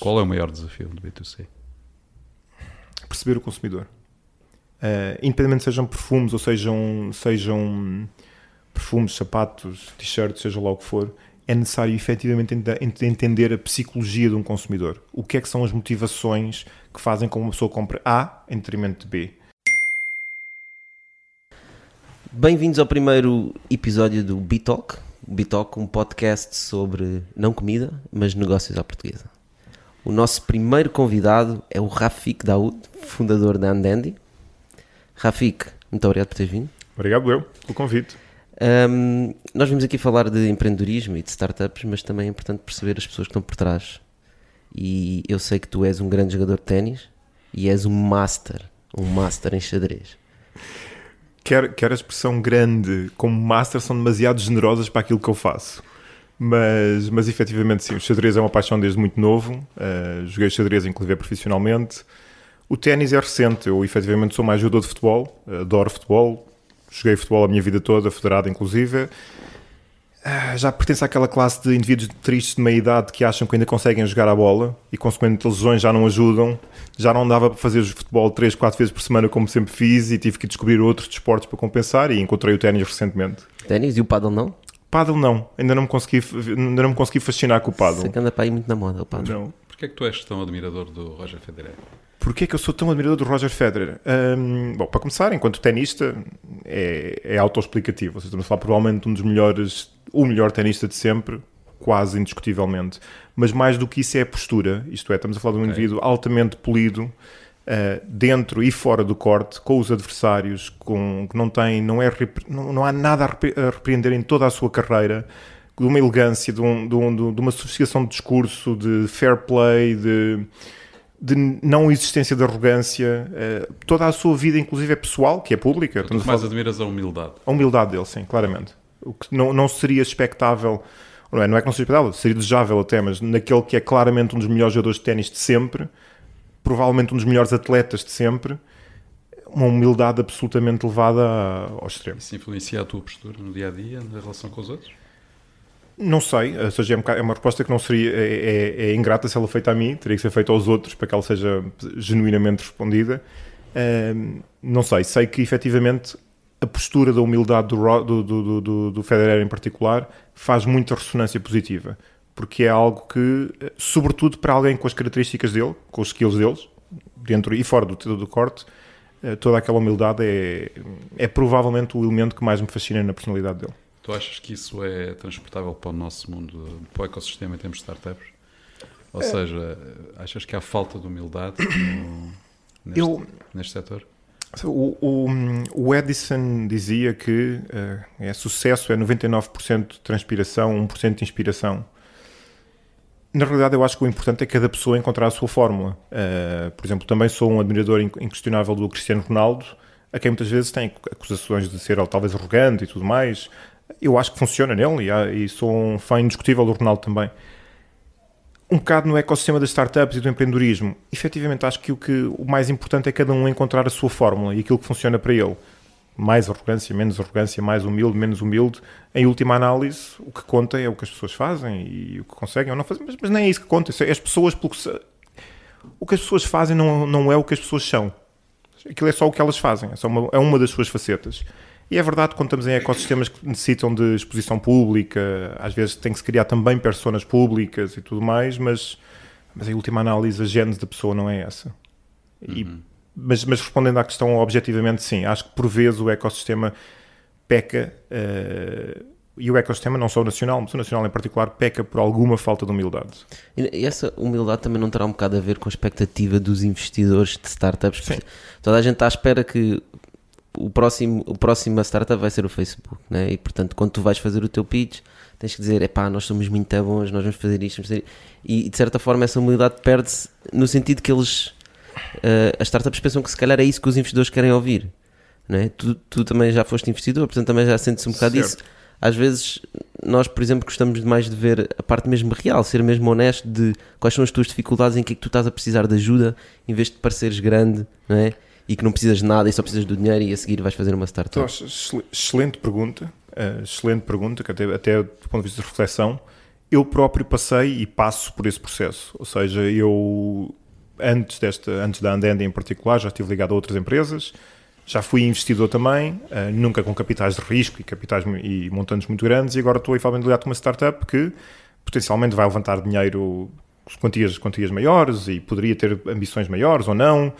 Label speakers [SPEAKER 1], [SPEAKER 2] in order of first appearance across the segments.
[SPEAKER 1] Qual é o maior desafio do B2C?
[SPEAKER 2] Perceber o consumidor. Uh, independentemente sejam perfumes ou sejam, sejam perfumes, sapatos, t-shirts, seja lá o que for, é necessário efetivamente entender a psicologia de um consumidor. O que é que são as motivações que fazem com que uma pessoa compre A em detrimento de B.
[SPEAKER 3] Bem-vindos ao primeiro episódio do Bitalk. Bitalk, um podcast sobre não comida, mas negócios à portuguesa. O nosso primeiro convidado é o Rafik Daoud, fundador da Andendi. Rafik, muito obrigado por teres vindo.
[SPEAKER 2] Obrigado eu pelo convite.
[SPEAKER 3] Um, nós vimos aqui falar de empreendedorismo e de startups, mas também é importante perceber as pessoas que estão por trás. E eu sei que tu és um grande jogador de ténis e és um master, um master em xadrez.
[SPEAKER 2] Quer, quer a expressão grande como master são demasiado generosas para aquilo que eu faço. Mas, mas efetivamente sim, o xadrez é uma paixão desde muito novo. Uh, joguei xadrez, inclusive profissionalmente. O ténis é recente. Eu efetivamente sou mais jogador de futebol, adoro futebol. Joguei futebol a minha vida toda, federado inclusive. Uh, já pertence àquela classe de indivíduos tristes de meia idade que acham que ainda conseguem jogar a bola e, consequentemente, lesões já não ajudam. Já não dava para fazer futebol 3, 4 vezes por semana, como sempre fiz, e tive que descobrir outros desportos para compensar. E encontrei o ténis recentemente.
[SPEAKER 3] Ténis e o paddle não?
[SPEAKER 2] Paddle não, ainda não me consegui, ainda não me consegui fascinar com o paddle.
[SPEAKER 3] Sei que anda para aí muito na moda o paddle.
[SPEAKER 1] Não. Porquê é que tu és tão admirador do Roger Federer?
[SPEAKER 2] Porquê é que eu sou tão admirador do Roger Federer? Um, bom, para começar, enquanto tenista, é, é autoexplicativo. Ou seja, estamos a falar provavelmente um dos melhores, o melhor tenista de sempre, quase indiscutivelmente. Mas mais do que isso é a postura. Isto é, estamos a falar de um okay. indivíduo altamente polido, Uh, dentro e fora do corte, com os adversários, com, que não tem, não, é, não, não há nada a, repreender em toda a sua carreira, de uma elegância, de, um, de, um, de uma sofisticação de discurso, de fair play, de, de não existência de arrogância. Uh, toda a sua vida, inclusive, é pessoal, que é pública.
[SPEAKER 1] Tu mais admiras a humildade.
[SPEAKER 2] A humildade dele, sim, claramente. O que não, não seria expectável, não é, não é que não seria expectável, seria desejável até, mas naquele que é claramente um dos melhores jogadores de ténis de sempre provavelmente um dos melhores atletas de sempre, uma humildade absolutamente levada ao extremo.
[SPEAKER 1] Isso influencia a tua postura no dia a dia, na relação com os outros?
[SPEAKER 2] Não sei, ou seja, é, é uma resposta que não seria é, é, é, ingrata se ela feita a mim, teria que ser feita aos outros para que ela seja genuinamente respondida. Um, não sei, sei que efetivamente a postura da humildade do, do, do, do, do Federer em particular faz muita ressonância positiva porque é algo que, sobretudo para alguém com as características dele, com os skills deles, dentro e fora do, do corte, eh, toda aquela humildade é, é provavelmente o elemento que mais me fascina na personalidade dele.
[SPEAKER 1] Tu achas que isso é transportável para o nosso mundo, para o ecossistema em termos de startups? Ou é. seja, achas que há falta de humildade no, neste, Eu, neste setor?
[SPEAKER 2] O, o, o, Edison dizia que uh, é sucesso é 99% de transpiração, 1% de inspiração. Na realidade, eu acho que o importante é cada pessoa encontrar a sua fórmula. Uh, por exemplo, também sou um admirador inquestionável do Cristiano Ronaldo, a quem muitas vezes tem acusações de ser talvez arrogante e tudo mais. Eu acho que funciona nele e, sou um fã indiscutível do Ronaldo também. Um bocado no ecossistema das startups e do empreendedorismo, efetivamente acho que o, que o mais importante é cada um encontrar a sua fórmula e aquilo que funciona para ele mais arrogância, menos arrogância, mais humilde, menos humilde. Em última análise, o que conta é o que as pessoas fazem e o que conseguem ou não fazem, mas, mas nem é isso que conta. É as pessoas, pelo que se... o que as pessoas fazem não, não é o que as pessoas são. Aquilo é só o que elas fazem, é, só uma, é uma das suas facetas. E é verdade, quando estamos em ecossistemas que necessitam de exposição pública, às vezes tem que se criar também personas públicas e tudo mais, mas, mas em última análise a gênese da pessoa não é essa. E uhum mas, mas, respondendo à questão objetivamente, sim, acho que por vezes o ecossistema peca, uh, e o ecossistema não só o nacional, mas o nacional em particular, peca por alguma falta de humildade.
[SPEAKER 3] E essa humildade também não terá um bocado a ver com a expectativa dos investidores de startups? Sim. Toda a gente está à espera que o próximo, o próximo startup vai ser o Facebook, né? e portanto, quando tu vais fazer o teu pitch, tens que dizer, epá, nós somos muito bons, nós vamos fazer isto, vamos fazer isto. e de certa forma essa humildade perde-se no sentido que eles uh, as startups pensam que se calhar é isso que os investidores querem ouvir. Não é? tu, tu também já foste investidor, portanto também já sentes um bocado certo. isso. Às vezes nós, por exemplo, gostamos mais de ver a parte mesmo real, ser mesmo honesto de quais são as tuas dificuldades, em que é que tu estás a precisar de ajuda, em vez de pareceres grande, não é? E que não precisas de nada e só precisas do dinheiro e a seguir vais fazer uma startup.
[SPEAKER 2] Então, excelente pergunta, uh, excelente pergunta, que até, até do ponto de vista de reflexão, eu próprio passei e passo por esse processo. Ou seja, eu antes, desta, antes da Andende em particular, já estive ligado a outras empresas, já fui investidor também, uh, nunca com capitais de risco e capitais e montantes muito grandes, e agora estou eventualmente ligado com uma startup que potencialmente vai levantar dinheiro quantias, quantias maiores e poderia ter ambições maiores ou não.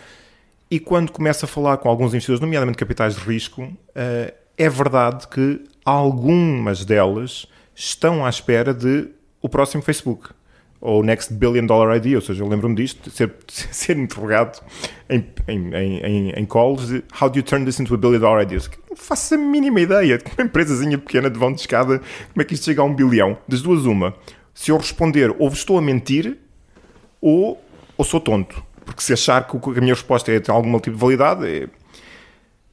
[SPEAKER 2] E quando começo a falar com alguns investidores, nomeadamente capitais de risco, uh, é verdade que algumas delas estão à espera de o próximo Facebook ou Next Billion Dollar Idea, ou seja, eu lembro-me disto, ser, ser interrogado em, em, em, em calls de How do you turn this into a billion dollar idea? Não faço a mínima ideia de uma empresazinha pequena de vão de escada, como é que isto chega a um bilhão? Das duas, uma. Se eu responder ou estou a mentir ou, ou sou tonto. Porque se achar que a minha resposta é, tem algum tipo de validade, é...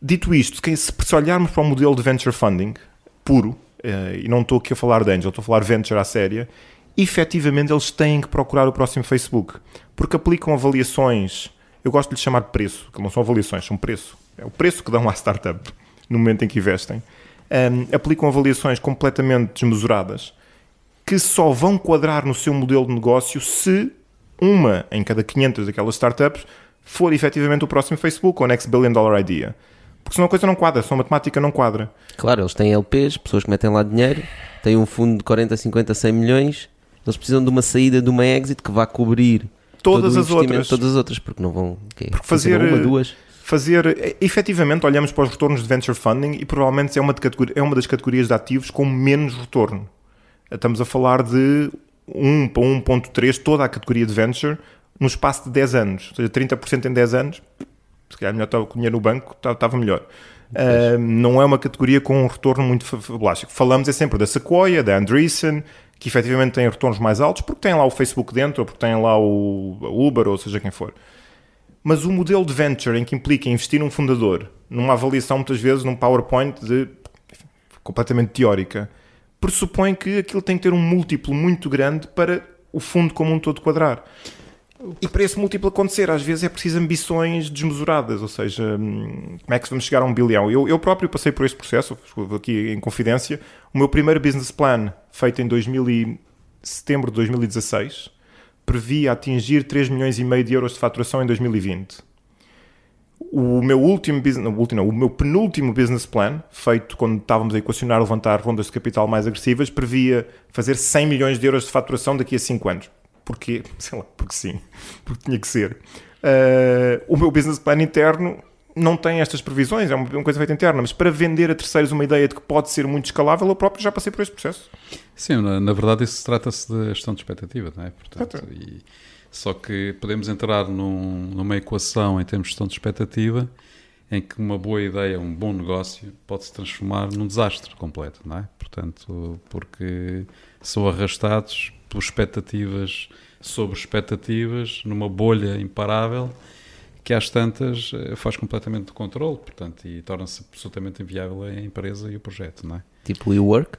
[SPEAKER 2] Dito isto, se olharmos para o modelo de venture funding puro, eh, e não estou aqui a falar de angel, estou a falar venture à séria, efetivamente eles têm que procurar o próximo Facebook, porque aplicam avaliações, eu gosto de lhe chamar de preço, que não são avaliações, são preço. É o preço que dão à startup no momento em que investem. Um, aplicam avaliações completamente desmesuradas que só vão quadrar no seu modelo de negócio se uma em cada 500 daquelas startups for efetivamente o próximo Facebook ou Next Billion Dollar Idea. Porque senão a coisa não quadra, senão a matemática não quadra.
[SPEAKER 3] Claro, eles têm LPs, pessoas que metem lá dinheiro, têm um fundo de 40, 50, 100 milhões eles precisam de uma saída, de uma exit que vá cobrir
[SPEAKER 2] todas as outras.
[SPEAKER 3] Todas as outras, porque não vão. Okay,
[SPEAKER 2] porque fazer, uma, duas. Fazer, efetivamente, olhamos para os retornos de venture funding e provavelmente é uma, é uma das categorias de ativos com menos retorno. Estamos a falar de 1 para 1,3 toda a categoria de venture no espaço de 10 anos. Ou seja, 30% em 10 anos, se calhar melhor estava com dinheiro no banco, estava melhor. Uh, não é uma categoria com um retorno muito fabulástico. Falamos é sempre da Sequoia, da Andreessen, que efetivamente têm retornos mais altos porque têm lá o Facebook dentro ou porque têm lá o Uber ou seja quem for. Mas o modelo de venture em que implica investir num fundador, numa avaliação muitas vezes num PowerPoint de completamente teórica, pressupõe que aquilo tem que ter um múltiplo muito grande para o fundo como um todo quadrar. E para esse múltiplo acontecer, às vezes é preciso ambições desmesuradas, ou seja, hum, como é que vamos chegar a um bilhão? Eu, eu próprio passei por este processo, aqui em confidência. O meu primeiro business plan, feito em 2000 e, setembro de 2016, previa atingir 3 milhões e meio de euros de faturação em 2020. O meu último business, não, último, não, o meu penúltimo business plan, feito quando estávamos a equacionar levantar rondas de capital mais agressivas, previa fazer 100 milhões de euros de faturação daqui a 5 anos porque, sei lá, porque sim, porque tinha que ser. Uh, o meu business plan interno não tem estas previsões, é uma, coisa feita interna, mas para vender a terceiros uma ideia de que pode ser muito escalável, eu próprio já passei por esse processo.
[SPEAKER 1] Sim, na, na verdade isso trata-se de gestão de expectativa, não é? Portanto, e, só que podemos entrar num, numa equação em termos de gestão de expectativa em que uma boa ideia, um bom negócio pode se transformar num desastre completo, não é? Portanto, porque são arrastados por expectativas sobre expectativas, numa bolha imparável que às tantas eh, faz completamente de controle, portanto, e torna-se absolutamente inviável a empresa e o projeto, não é?
[SPEAKER 3] Tipo WeWork?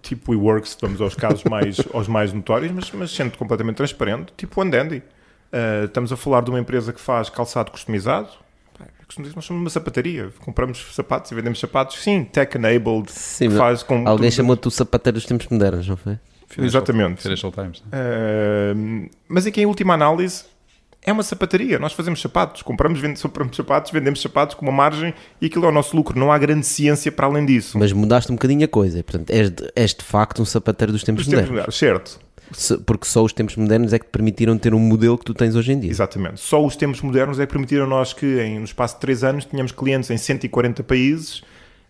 [SPEAKER 2] Tipo WeWork, se vamos aos casos mais, aos mais notórios, mas, mas sendo completamente transparente, tipo Andandy. Uh, eh, estamos a falar de uma empresa que faz calçado customizado, nós somos uma sapataria, compramos sapatos e vendemos sapatos, sim, tech-enabled,
[SPEAKER 3] faz com... Alguém chamou-te o sapateiro dos tempos modernos, não foi?
[SPEAKER 2] Financial, Exatamente.
[SPEAKER 1] Financial Times.
[SPEAKER 2] Uh, mas aqui, em última análise, é uma sapataria. Nós fazemos sapatos, compramos, vendemos, compramos sapatos, vendemos sapatos com uma margem e aquilo é o nosso lucro. Não há grande ciência para além disso.
[SPEAKER 3] Mas mudaste um bocadinho a coisa. Portanto, és de, és de facto um sapateiro dos tempos, dos tempos modernos.
[SPEAKER 2] Certo.
[SPEAKER 3] porque só os tempos modernos é que te permitiram ter um modelo que tu tens hoje em dia.
[SPEAKER 2] Exatamente. Só os tempos modernos é que permitiram nós que, em, no espaço de 3 anos, tínhamos clientes em 140 países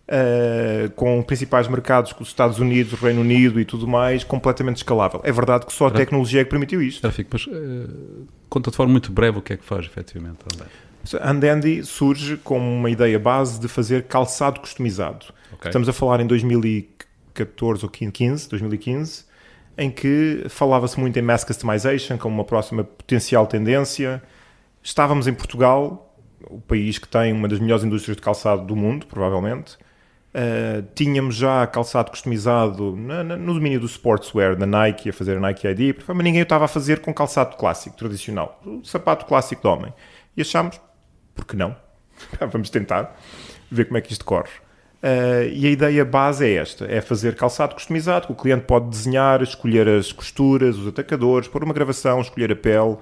[SPEAKER 2] Uh, com principais mercados como os Estados Unidos, o Reino Unido e tudo mais, completamente escalável. É verdade que só a tecnologia é que permitiu isto.
[SPEAKER 1] Mas uh, conta de forma muito breve o que é que faz efetivamente
[SPEAKER 2] a Andandy surge como uma ideia base de fazer calçado customizado. Okay. Estamos a falar em 2014 ou 15, 2015, em que falava-se muito em mass customization como uma próxima potencial tendência. Estávamos em Portugal, o país que tem uma das melhores indústrias de calçado do mundo, provavelmente, Uh, tínhamos já calçado customizado na, na, no domínio do sportswear da Nike, a fazer a Nike ID, mas ninguém o estava a fazer com calçado clássico, tradicional, o sapato clássico de homem. E achámos, por que não? Vamos tentar, ver como é que isto corre. Uh, e a ideia base é esta: é fazer calçado customizado, que o cliente pode desenhar, escolher as costuras, os atacadores, pôr uma gravação, escolher a pele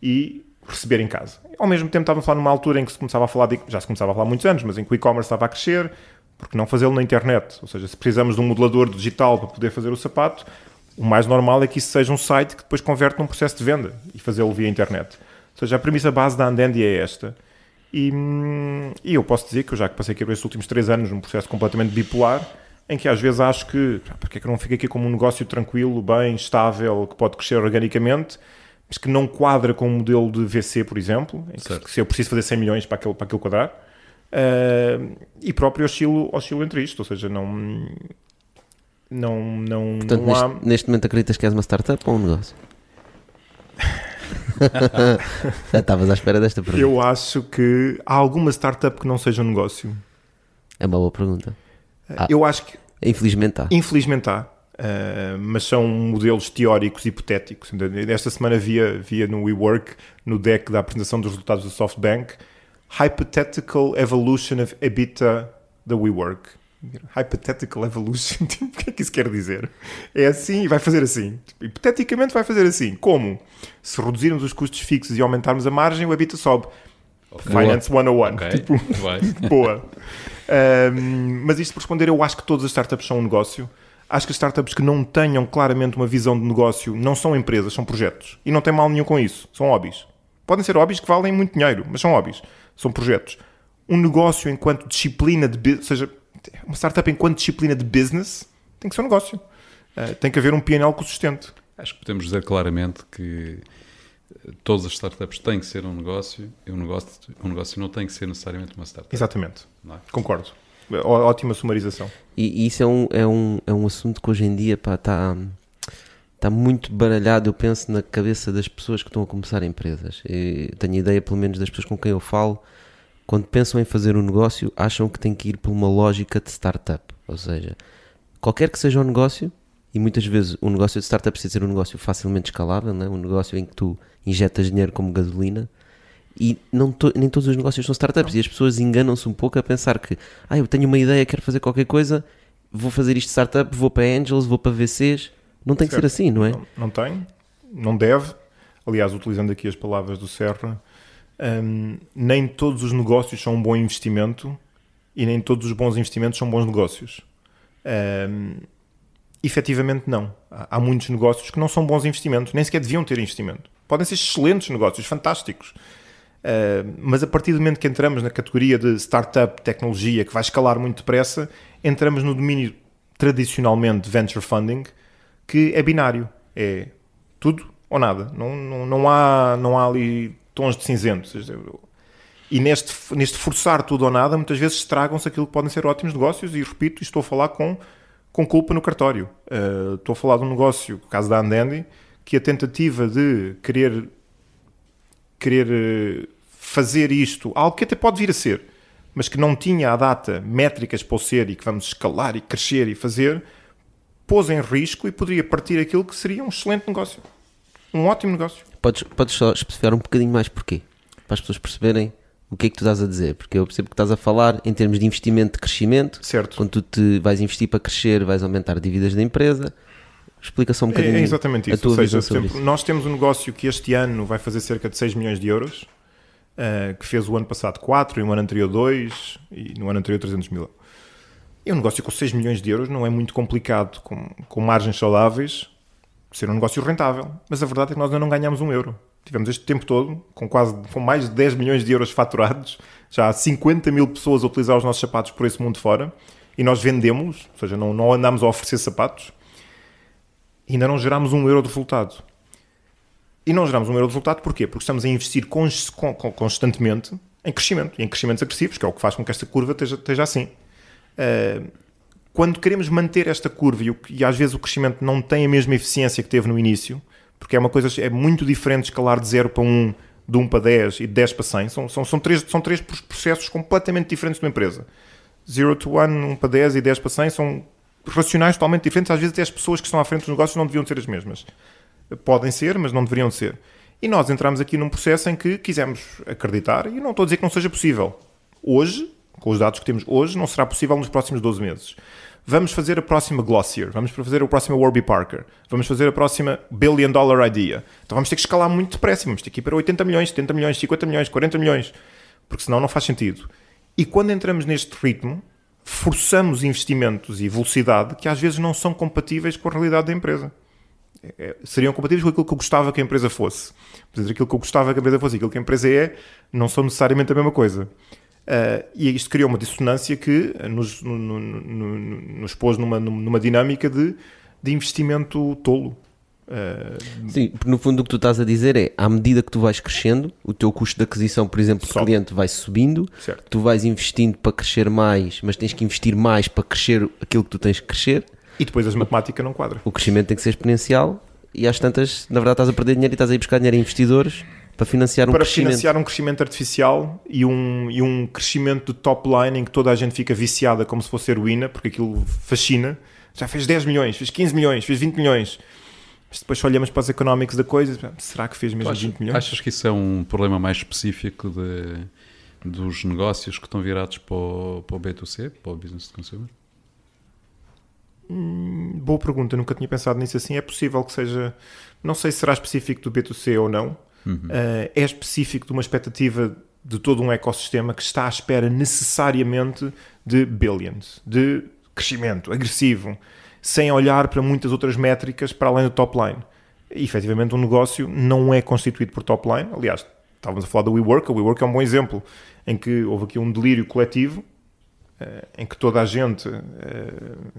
[SPEAKER 2] e receber em casa. Ao mesmo tempo, estávamos a falar numa altura em que se começava a falar, de, já se começava a falar há muitos anos, mas em que o e-commerce estava a crescer, porque não fazê-lo na internet? Ou seja, se precisamos de um modelador digital para poder fazer o sapato, o mais normal é que isso seja um site que depois converte num processo de venda e fazê-lo via internet. Ou seja, a premissa base da Andendi é esta. E, e, eu posso dizer que eu já passei aqui estes últimos três anos num processo completamente bipolar, em que às vezes acho que porque é que eu não fico aqui como um negócio tranquilo, bem, estável, que pode crescer organicamente, mas que não quadra com o um modelo de VC, por exemplo, em que, que, se eu preciso fazer 100 milhões para aquele, para aquele quadrar, uh, e próprio oscilo, oscilo entre isto, ou seja, não... Não, não,
[SPEAKER 3] Portanto,
[SPEAKER 2] não
[SPEAKER 3] neste,
[SPEAKER 2] há...
[SPEAKER 3] neste momento acreditas que és uma startup ou um negócio? Já estavas à espera desta pergunta.
[SPEAKER 2] Eu acho que há alguma startup que não seja um negócio.
[SPEAKER 3] É uma boa pergunta.
[SPEAKER 2] Ah, eu acho que.
[SPEAKER 3] Infelizmente há.
[SPEAKER 2] Infelizmente há. Uh, mas são modelos teóricos hipotéticos. Esta semana via, via no WeWork, no deck da apresentação dos resultados do SoftBank, Hypothetical Evolution of EBITDA da WeWork. Hypothetical evolution, tipo, o que é que isso quer dizer? É assim e vai fazer assim. Hipoteticamente vai fazer assim. Como? Se reduzirmos os custos fixos e aumentarmos a margem, o EBITDA sobe. Okay. Finance 101. Okay. Tipo, boa. Um, mas isto por responder, eu acho que todas as startups são um negócio. Acho que as startups que não tenham claramente uma visão de negócio não são empresas, são projetos. E não tem mal nenhum com isso. São hobbies. Podem ser hobbies que valem muito dinheiro, mas são hobbies. São projetos. Um negócio enquanto disciplina de... Ou seja, uma startup enquanto disciplina de business tem que ser um negócio. Uh, tem que haver um PNL que o sustente.
[SPEAKER 1] Acho que podemos dizer claramente que eh, todas as startups têm que ser um negócio e um negócio, um negócio não tem que ser necessariamente uma startup.
[SPEAKER 2] Exatamente. É? Concordo. Ótima sumarização.
[SPEAKER 3] E, e, isso é um, é, um, é um assunto que hoje em dia está tá muito baralhado, eu penso, na cabeça das pessoas que estão a começar empresas. Eu tenho ideia, pelo menos, das pessoas com quem eu falo, quando pensam em fazer um negócio, acham que tem que ir por uma lógica de startup. Ou seja, qualquer que seja o um negócio, e muitas vezes o um negócio de startup precisa ser um negócio facilmente escalável, né? um negócio em que tu injetas dinheiro como gasolina. E não to, nem todos os negócios são startups. Não. E as pessoas enganam-se um pouco a pensar que ah, eu tenho uma ideia, quero fazer qualquer coisa, vou fazer isto startup, vou para Angels, vou para VCs. Não tem certo. que ser assim, não é?
[SPEAKER 2] Não, não tem, não deve. Aliás, utilizando aqui as palavras do Serra, um, nem todos os negócios são um bom investimento e nem todos os bons investimentos são bons negócios. Um, efetivamente, não. Há, há muitos negócios que não são bons investimentos, nem sequer deviam ter investimento. Podem ser excelentes negócios, fantásticos. Uh, mas a partir do momento que entramos na categoria de startup, tecnologia, que vai escalar muito depressa, entramos no domínio tradicionalmente de venture funding, que é binário. É tudo ou nada. Não, não, não, há, não há ali tons de cinzento. E neste, neste forçar tudo ou nada, muitas vezes estragam-se aquilo que podem ser ótimos negócios. E repito, estou a falar com, com culpa no cartório. Uh, estou a falar de um negócio, o caso da Andendi, que a tentativa de querer, querer eh, fazer isto, algo que até pode vir a ser, mas que não tinha a data métricas para o ser e que vamos escalar e crescer e fazer, pôs em risco e poderia partir aquilo que seria um excelente negócio. Um ótimo negócio.
[SPEAKER 3] Podes, podes só especificar um bocadinho mais porquê? Para as pessoas perceberem o que é que tu estás a dizer, porque eu percebo que estás a falar em termos de investimento de crescimento.
[SPEAKER 2] Certo.
[SPEAKER 3] Quando tu te vais investir para crescer, vais aumentar dívidas da empresa. Explica só um bocadinho. É,
[SPEAKER 2] é exatamente isso. Ou seja, sempre, nós temos um negócio que este ano vai fazer cerca de 6 milhões de euros, uh, que fez o ano passado 4, e no ano anterior 2, e no ano anterior 300 mil. E um negócio com 6 milhões de euros não é muito complicado, com, com margens saudáveis, ser um negócio rentável. Mas a verdade é que nós ainda não ganhamos um euro. Tivemos este tempo todo, com quase com mais de 10 milhões de euros faturados, já há 50 mil pessoas a utilizar os nossos sapatos por esse mundo fora, e nós vendemos, ou seja, não, não andamos a oferecer sapatos, e ainda não gerámos um euro de resultado. E não geramos um euro de resultado porquê? Porque estamos a investir constantemente em crescimento, em crescimentos agressivos, que é o que faz com que esta curva esteja, esteja assim. Uh, quando queremos manter esta curva e, e, às vezes o crescimento não tem a mesma eficiência que teve no início, porque é uma coisa, é muito diferente escalar de 0 para 1, um, de 1 um para 10 e de 10 para 100. São, são, são, três, são três processos completamente diferentes de uma empresa. 0 to 1, 1 para 10 e 10 para 100 são racionais totalmente diferentes. Às vezes até as pessoas que estão à frente dos negócios não deviam ser as mesmas. Podem ser, mas não deveriam ser. E nós entramos aqui num processo em que quisemos acreditar, e não estou a dizer que não seja possível. Hoje, com os dados que temos hoje, não será possível nos próximos 12 meses. Vamos fazer a próxima Glossier, vamos fazer a próxima Warby Parker, vamos fazer a próxima Billion Dollar Idea. Então vamos ter que escalar muito depressa, vamos ter que ir para 80 milhões, 70 milhões, 50 milhões, 40 milhões, porque senão não faz sentido. E quando entramos neste ritmo, forçamos investimentos e velocidade que às vezes não são compatíveis com a realidade da empresa. É, seriam compatíveis com aquilo que eu gostava que a empresa fosse. Mas aquilo que eu gostava que a empresa fosse e aquilo que a empresa é, não são necessariamente a mesma coisa. Uh, e isto criou uma dissonância que nos, no, no, no, nos pôs numa, numa dinâmica de, de investimento tolo.
[SPEAKER 3] Uh, Sim, porque no fundo o que tu estás a dizer é, à medida que tu vais crescendo, o teu custo de aquisição, por exemplo, de cliente vai subindo, certo. tu vais investindo para crescer mais, mas tens que investir mais para crescer aquilo que tu tens que crescer.
[SPEAKER 2] E depois as matemáticas não quadram.
[SPEAKER 3] O crescimento tem que ser exponencial e às tantas, na verdade, estás a perder dinheiro e estás a ir buscar dinheiro a investidores para financiar um
[SPEAKER 2] para
[SPEAKER 3] crescimento.
[SPEAKER 2] financiar um crescimento artificial e um, e um crescimento de top line em que toda a gente fica viciada como se fosse heroína, porque aquilo fascina. Já fez 10 milhões, fez 15 milhões, fez 20 milhões. Mas depois olhamos para os económicos da coisa, será que fez mesmo 20 milhões?
[SPEAKER 1] Achas que isso é um problema mais específico de, dos negócios que estão virados para o, para o B2C, para o Business to Consumer?
[SPEAKER 2] Hum, boa pergunta, nunca tinha pensado nisso assim. É possível que seja, não sei se será específico do B2C ou não, uhum. uh, é específico de uma expectativa de todo um ecossistema que está à espera necessariamente de billions, de crescimento agressivo, sem olhar para muitas outras métricas para além do top line. E, efetivamente, um negócio não é constituído por top line. Aliás, estávamos a falar do WeWork, o WeWork é um bom exemplo em que houve aqui um delírio coletivo uh, em que toda a gente uh,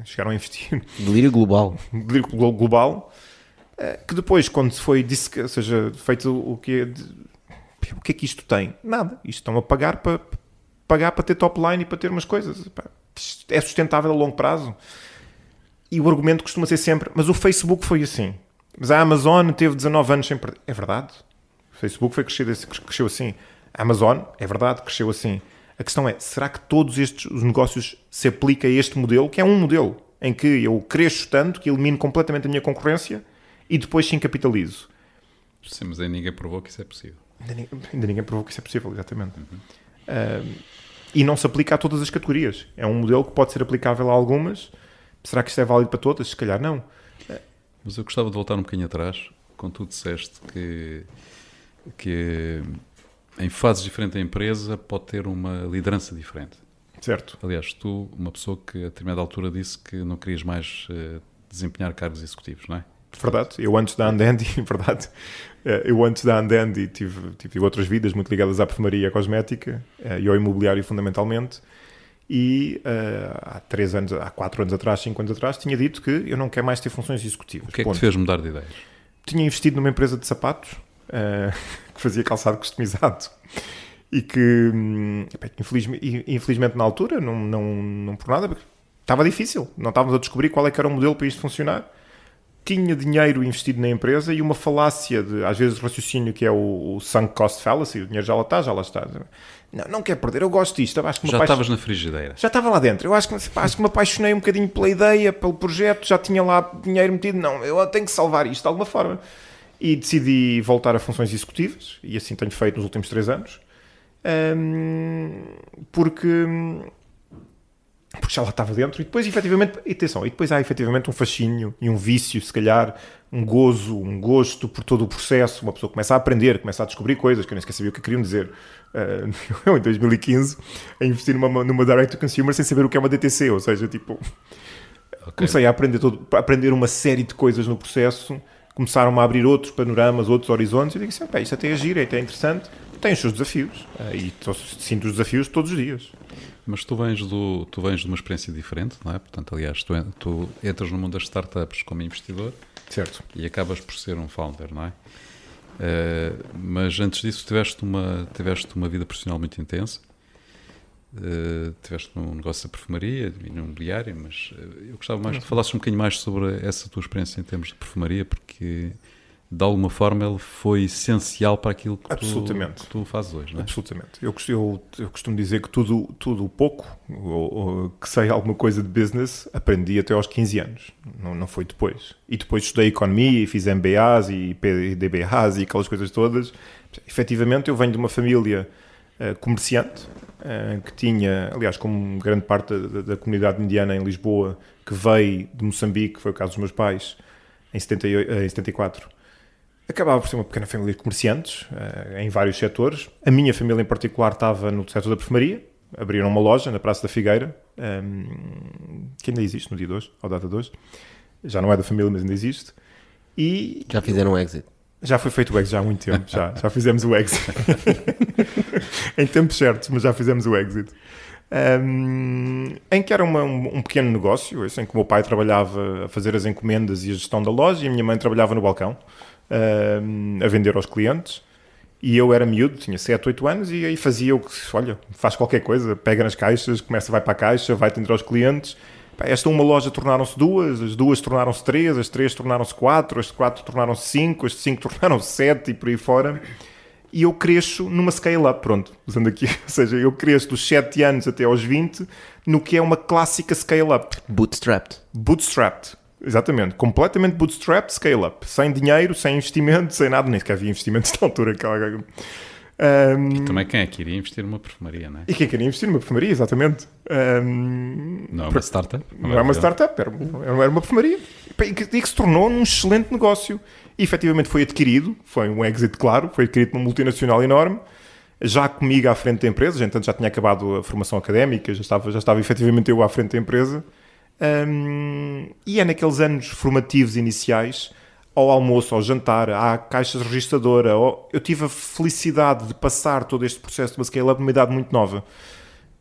[SPEAKER 2] chegaram a investir.
[SPEAKER 3] Delírio global.
[SPEAKER 2] delírio global eh, que depois, quando se foi, disse, ou seja, feito o que o que é que isto tem? Nada. Isto estão a pagar para pagar para ter top line e para ter umas coisas. É sustentável a longo prazo. E o argumento costuma ser sempre, mas o Facebook foi assim. Mas a Amazon teve 19 anos sem perder. É verdade. O Facebook foi crescido, cresceu assim. A Amazon, é verdade, cresceu assim. A questão é, será que todos estes os negócios se aplica a este modelo, que é um modelo em que eu cresço tanto que elimino completamente a minha concorrência e depois sim capitalizo.
[SPEAKER 1] Sim, mas aí ninguém provou que isso é possível.
[SPEAKER 2] Ainda, ninguém, ainda ninguém provou que isso é possível, exatamente. Uhum. Uh, e não se aplica a todas as categorias. É um modelo que pode ser aplicável a algumas. Será que isto é válido para todas? Se calhar não.
[SPEAKER 1] Mas eu gostava de voltar um bocadinho atrás, quando tu disseste que, que em fases diferentes da empresa pode ter uma liderança diferente.
[SPEAKER 2] Certo.
[SPEAKER 1] Aliás, tu, uma pessoa que a determinada altura disse que não querias mais uh, desempenhar cargos executivos, não é?
[SPEAKER 2] Verdade, eu antes da Andendi, verdade, eh, eu antes da Andendi tive, tive outras vidas muito ligadas à perfumaria e à cosmética eh, e ao imobiliário fundamentalmente e uh, há três anos, há quatro anos atrás, cinco anos atrás, tinha dito que eu não quero mais ter funções executivas.
[SPEAKER 1] O que é que te fez mudar de ideias?
[SPEAKER 2] Tinha investido numa empresa de sapatos uh, que fazia calçado customizado e que, hum, infelizmente, infelizmente, na altura, não, não, não por nada, estava difícil, não estávamos a descobrir qual é que era o modelo para isto funcionar tinha dinheiro investido na empresa e uma falácia de, às vezes, raciocínio que é o, o sunk cost fallacy, o dinheiro já lá está, já lá está. Não, não quer perder, eu gosto disto. Eu acho que
[SPEAKER 1] já estavas na frigideira.
[SPEAKER 2] Já estava lá dentro. Eu acho que, acho que me apaixonei um bocadinho pela ideia, pelo projeto, já tinha lá dinheiro metido. Não, eu tenho que salvar isto de alguma forma. E decidi voltar a funções executivas, e assim tenho feito nos últimos três anos, porque porque já lá estava dentro, e depois, efetivamente, atenção, e depois há efetivamente um fascínio e um vício, se calhar, um gozo, um gosto por todo o processo. Uma pessoa começa a aprender, começa a descobrir coisas que eu nem sequer sabia o que queriam dizer. Uh, em 2015, a investir numa, numa direct to consumer sem saber o que é uma DTC, ou seja, tipo, okay. comecei a aprender, todo, a aprender uma série de coisas no processo, começaram a abrir outros panoramas, outros horizontes, e eu digo assim, isto até é giro, até é interessante, tem os seus desafios, uh, e sinto os desafios todos os dias.
[SPEAKER 1] Mas tu vens, do, tu vens de uma experiência diferente, não é? Portanto, aliás, tu, tu entras no mundo das startups como investidor
[SPEAKER 2] certo.
[SPEAKER 1] e acabas por ser um founder, não é? Uh, mas antes disso tiveste uma, tiveste uma vida profissional muito intensa, uh, tiveste um negócio de perfumaria e no imobiliário, mas uh, eu gostava mais que falasses um bocadinho mais sobre essa tua experiência em termos de perfumaria, porque de alguma forma ele foi essencial para aquilo que, tu, que tu, fazes hoje, não é?
[SPEAKER 2] Absolutamente. Eu, eu, eu costumo dizer que tudo, tudo pouco, ou, ou, que sei alguma coisa de business, aprendi até aos 15 anos, não, não foi depois. E depois estudei economia e fiz MBAs e DBAs e aquelas coisas todas. Efetivamente, eu venho de uma família uh, comerciante, uh, que tinha, aliás, como grande parte da, da, comunidade indiana em Lisboa, que veio de Moçambique, foi o caso dos meus pais, em, 78, em 74, acabava por ser uma pequena família de comerciantes, em vários setores. A minha família em particular estava no setor da perfumaria, abriram uma loja na Praça da Figueira, ehm, que ainda existe no dia de hoje, ao data de hoje. Já não é da família, mas ainda existe. E
[SPEAKER 3] já fizeram um exit.
[SPEAKER 2] Já foi feito o exit já há muito tempo, já, já fizemos o exit. em tempos certos, mas já fizemos o exit. Um, em que era uma, um, um, pequeno negócio, em que o meu pai trabalhava a fazer as encomendas e a gestão da loja e a minha mãe trabalhava no balcão um, a vender aos clientes. E eu era miúdo, tinha 7, 8 anos, e aí fazia o que, olha, faz qualquer coisa, pega nas caixas, começa, vai para a caixa, vai atender aos clientes. Esta uma loja tornaram-se duas, as duas tornaram-se três, as três tornaram-se quatro, as quatro tornaram-se cinco, as cinco tornaram-se sete e por aí fora. E eu cresço numa scale-up, pronto, usando aqui, ou seja, eu cresço dos 7 anos até aos 20 no que é uma clássica scale-up.
[SPEAKER 3] Bootstrapped.
[SPEAKER 2] Bootstrapped. Exatamente, completamente bootstrapped, scale-up, sem dinheiro, sem investimento, sem nada, nem sequer havia investimentos na altura.
[SPEAKER 1] Um, e também quem é que iria investir numa perfumaria, não é?
[SPEAKER 2] E quem queria investir numa perfumaria, exatamente.
[SPEAKER 1] Um, não é uma startup?
[SPEAKER 2] Não, não é uma startup, era, era uma perfumaria. E que, e que se tornou um excelente negócio. E efetivamente foi adquirido, foi um exit claro, foi adquirido por uma multinacional enorme, já comigo à frente da empresa, entanto já tinha acabado a formação académica, já estava, já estava efetivamente eu à frente da empresa. Um, e é naqueles anos formativos iniciais, ao almoço, ao jantar, à caixa registradora, eu tive a felicidade de passar todo este processo de uma scale-up numa idade muito nova,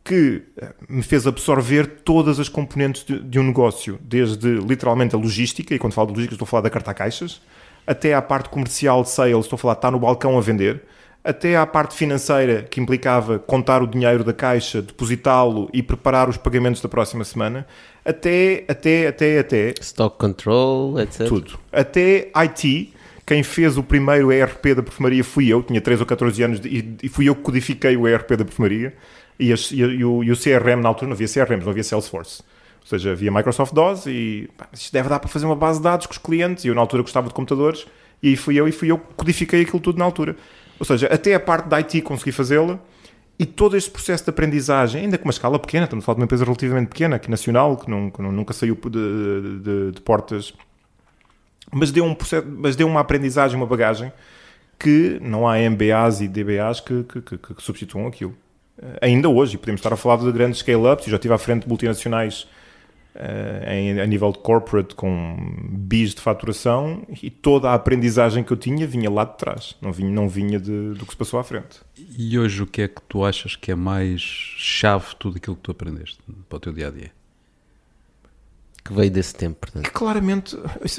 [SPEAKER 2] que eh, me fez absorver todas as componentes de, de, um negócio, desde literalmente a logística, e quando falo de logística estou a falar da carta caixas, até à parte comercial, sales, estou a falar, está no balcão a vender, até à parte financeira, que implicava contar o dinheiro da caixa, depositá-lo e preparar os pagamentos da próxima semana, até, até, até, até...
[SPEAKER 3] Stock control, etc.
[SPEAKER 2] Tudo. Até IT, quem fez o primeiro ERP da perfumaria fui eu, tinha 13 ou 14 anos e, e fui eu que codifiquei o ERP da perfumaria e, as, e, e, o, e, o, CRM na altura não havia CRM, não havia Salesforce. Ou seja, havia Microsoft DOS e pá, isto deve dar para fazer uma base de dados com os clientes e eu na altura gostava de computadores e aí fui eu e fui eu que codifiquei aquilo tudo na altura. Ou seja, até a parte da IT consegui fazê-la e todo este processo de aprendizagem, ainda com uma escala pequena, estamos a falar de uma empresa relativamente pequena, aqui nacional, que, nunca saiu de, de, de, portas, mas deu, um processo, mas deu uma aprendizagem, uma bagagem que não há MBAs e DBAs que, que, que, que substituam aquilo. Ainda hoje, podemos estar a falar de grandes scale-ups, eu já estive à frente de multinacionais em, a nível de corporate com bis de faturação e toda a aprendizagem que eu tinha vinha lá de trás, não vinha, não vinha de, do que se passou à frente.
[SPEAKER 1] E hoje o que é que tu achas que é mais chave tudo aquilo que tu aprendeste para o teu dia a dia?
[SPEAKER 3] Que veio desse tempo, portanto.
[SPEAKER 2] Que claramente,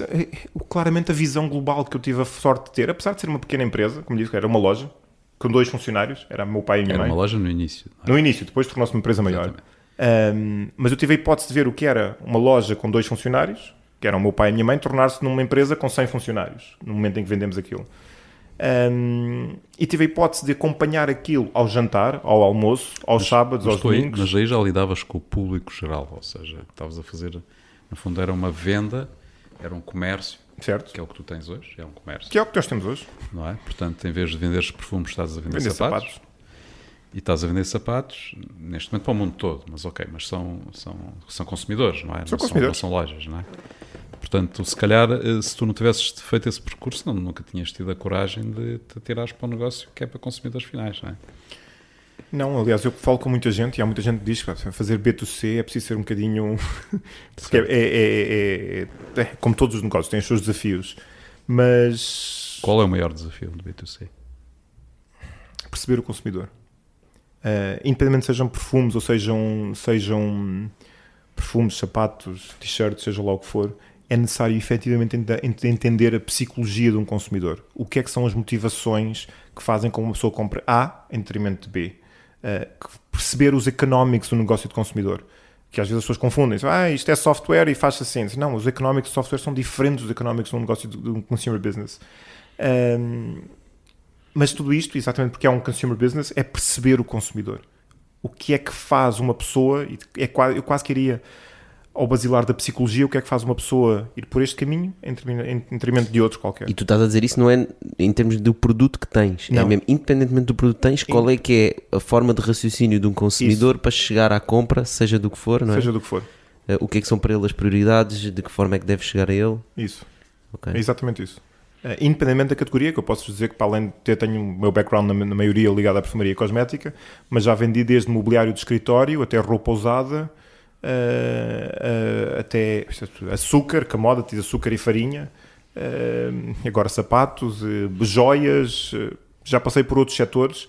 [SPEAKER 2] é, claramente a visão global que eu tive a sorte de ter, apesar de ser uma pequena empresa, como disse, era uma loja com dois funcionários, era meu pai e minha
[SPEAKER 1] era
[SPEAKER 2] mãe.
[SPEAKER 1] Era uma loja no início.
[SPEAKER 2] É? No início, depois tornou-se uma empresa maior. Exatamente. Um, mas eu tive a hipótese de ver o que era uma loja com dois funcionários, que eram o meu pai e a minha mãe, tornar-se numa empresa com 100 funcionários, no momento em que vendemos aquilo. Um, e tive a hipótese de acompanhar aquilo ao jantar, ao almoço, aos mas, sábados, mas aos domingos.
[SPEAKER 1] Mas aí já lidavas com o público geral, ou seja, estavas a fazer, no fundo era uma venda, era um comércio,
[SPEAKER 2] certo.
[SPEAKER 1] que é o que tu tens hoje, é um comércio.
[SPEAKER 2] Que é o que nós temos hoje.
[SPEAKER 1] Não é? Portanto, em vez de venderes perfumes, estás a vender, vender sapatos. sapatos e estás a vender sapatos, neste momento para o mundo todo, mas ok, mas são, são, são consumidores, não é?
[SPEAKER 2] São
[SPEAKER 1] não,
[SPEAKER 2] consumidores.
[SPEAKER 1] São, não são lojas, não é? Portanto, se calhar, eh, se tu não tivesses feito esse percurso, não, nunca tinhas tido a coragem de te tirares para um negócio que é para consumidores finais, não é?
[SPEAKER 2] Não, aliás, eu falo com muita gente e há muita gente que diz que fazer B2C é preciso ser um bocadinho. Porque é, é, é, é, como todos os negócios, tem os seus desafios. Mas.
[SPEAKER 1] Qual é o maior desafio do B2C?
[SPEAKER 2] Perceber o consumidor. Uh, independentemente sejam perfumes ou sejam, sejam perfumes, sapatos, t-shirts, seja lá o que for, é necessário efetivamente entender a psicologia de um consumidor. O que é que são as motivações que fazem com que uma pessoa compre A em detrimento de B. Uh, perceber os economics do negócio de consumidor. Que às vezes as pessoas confundem. Ah, isto é software e faz assim. Não, os economics do software são diferentes dos economics de um negócio de um consumer business. Um, mas tudo isto, exatamente porque é um consumer business, é perceber o consumidor. O que é que faz uma pessoa, é, eu quase queria ao basilar da psicologia, o que é que faz uma pessoa ir por este caminho em detrimento de outros qualquer.
[SPEAKER 3] E tu estás a dizer isso não é em termos do produto que tens, é não. é mesmo, independentemente do produto que tens, qual é que é a forma de raciocínio de um consumidor isso. para chegar à compra, seja do que for, não é?
[SPEAKER 2] Seja do que for.
[SPEAKER 3] Uh, o que é que são para ele as prioridades, de que forma é que deve chegar a ele?
[SPEAKER 2] Isso. Okay. É exatamente isso. Uh, independentemente da categoria, que eu posso dizer que para além de ter, tenho o meu background na, na maioria ligado à perfumaria cosmética, mas já vendi desde mobiliário de escritório até roupa usada, uh, uh, até açúcar, commodities, açúcar e farinha, agora sapatos, joias, já passei por outros setores.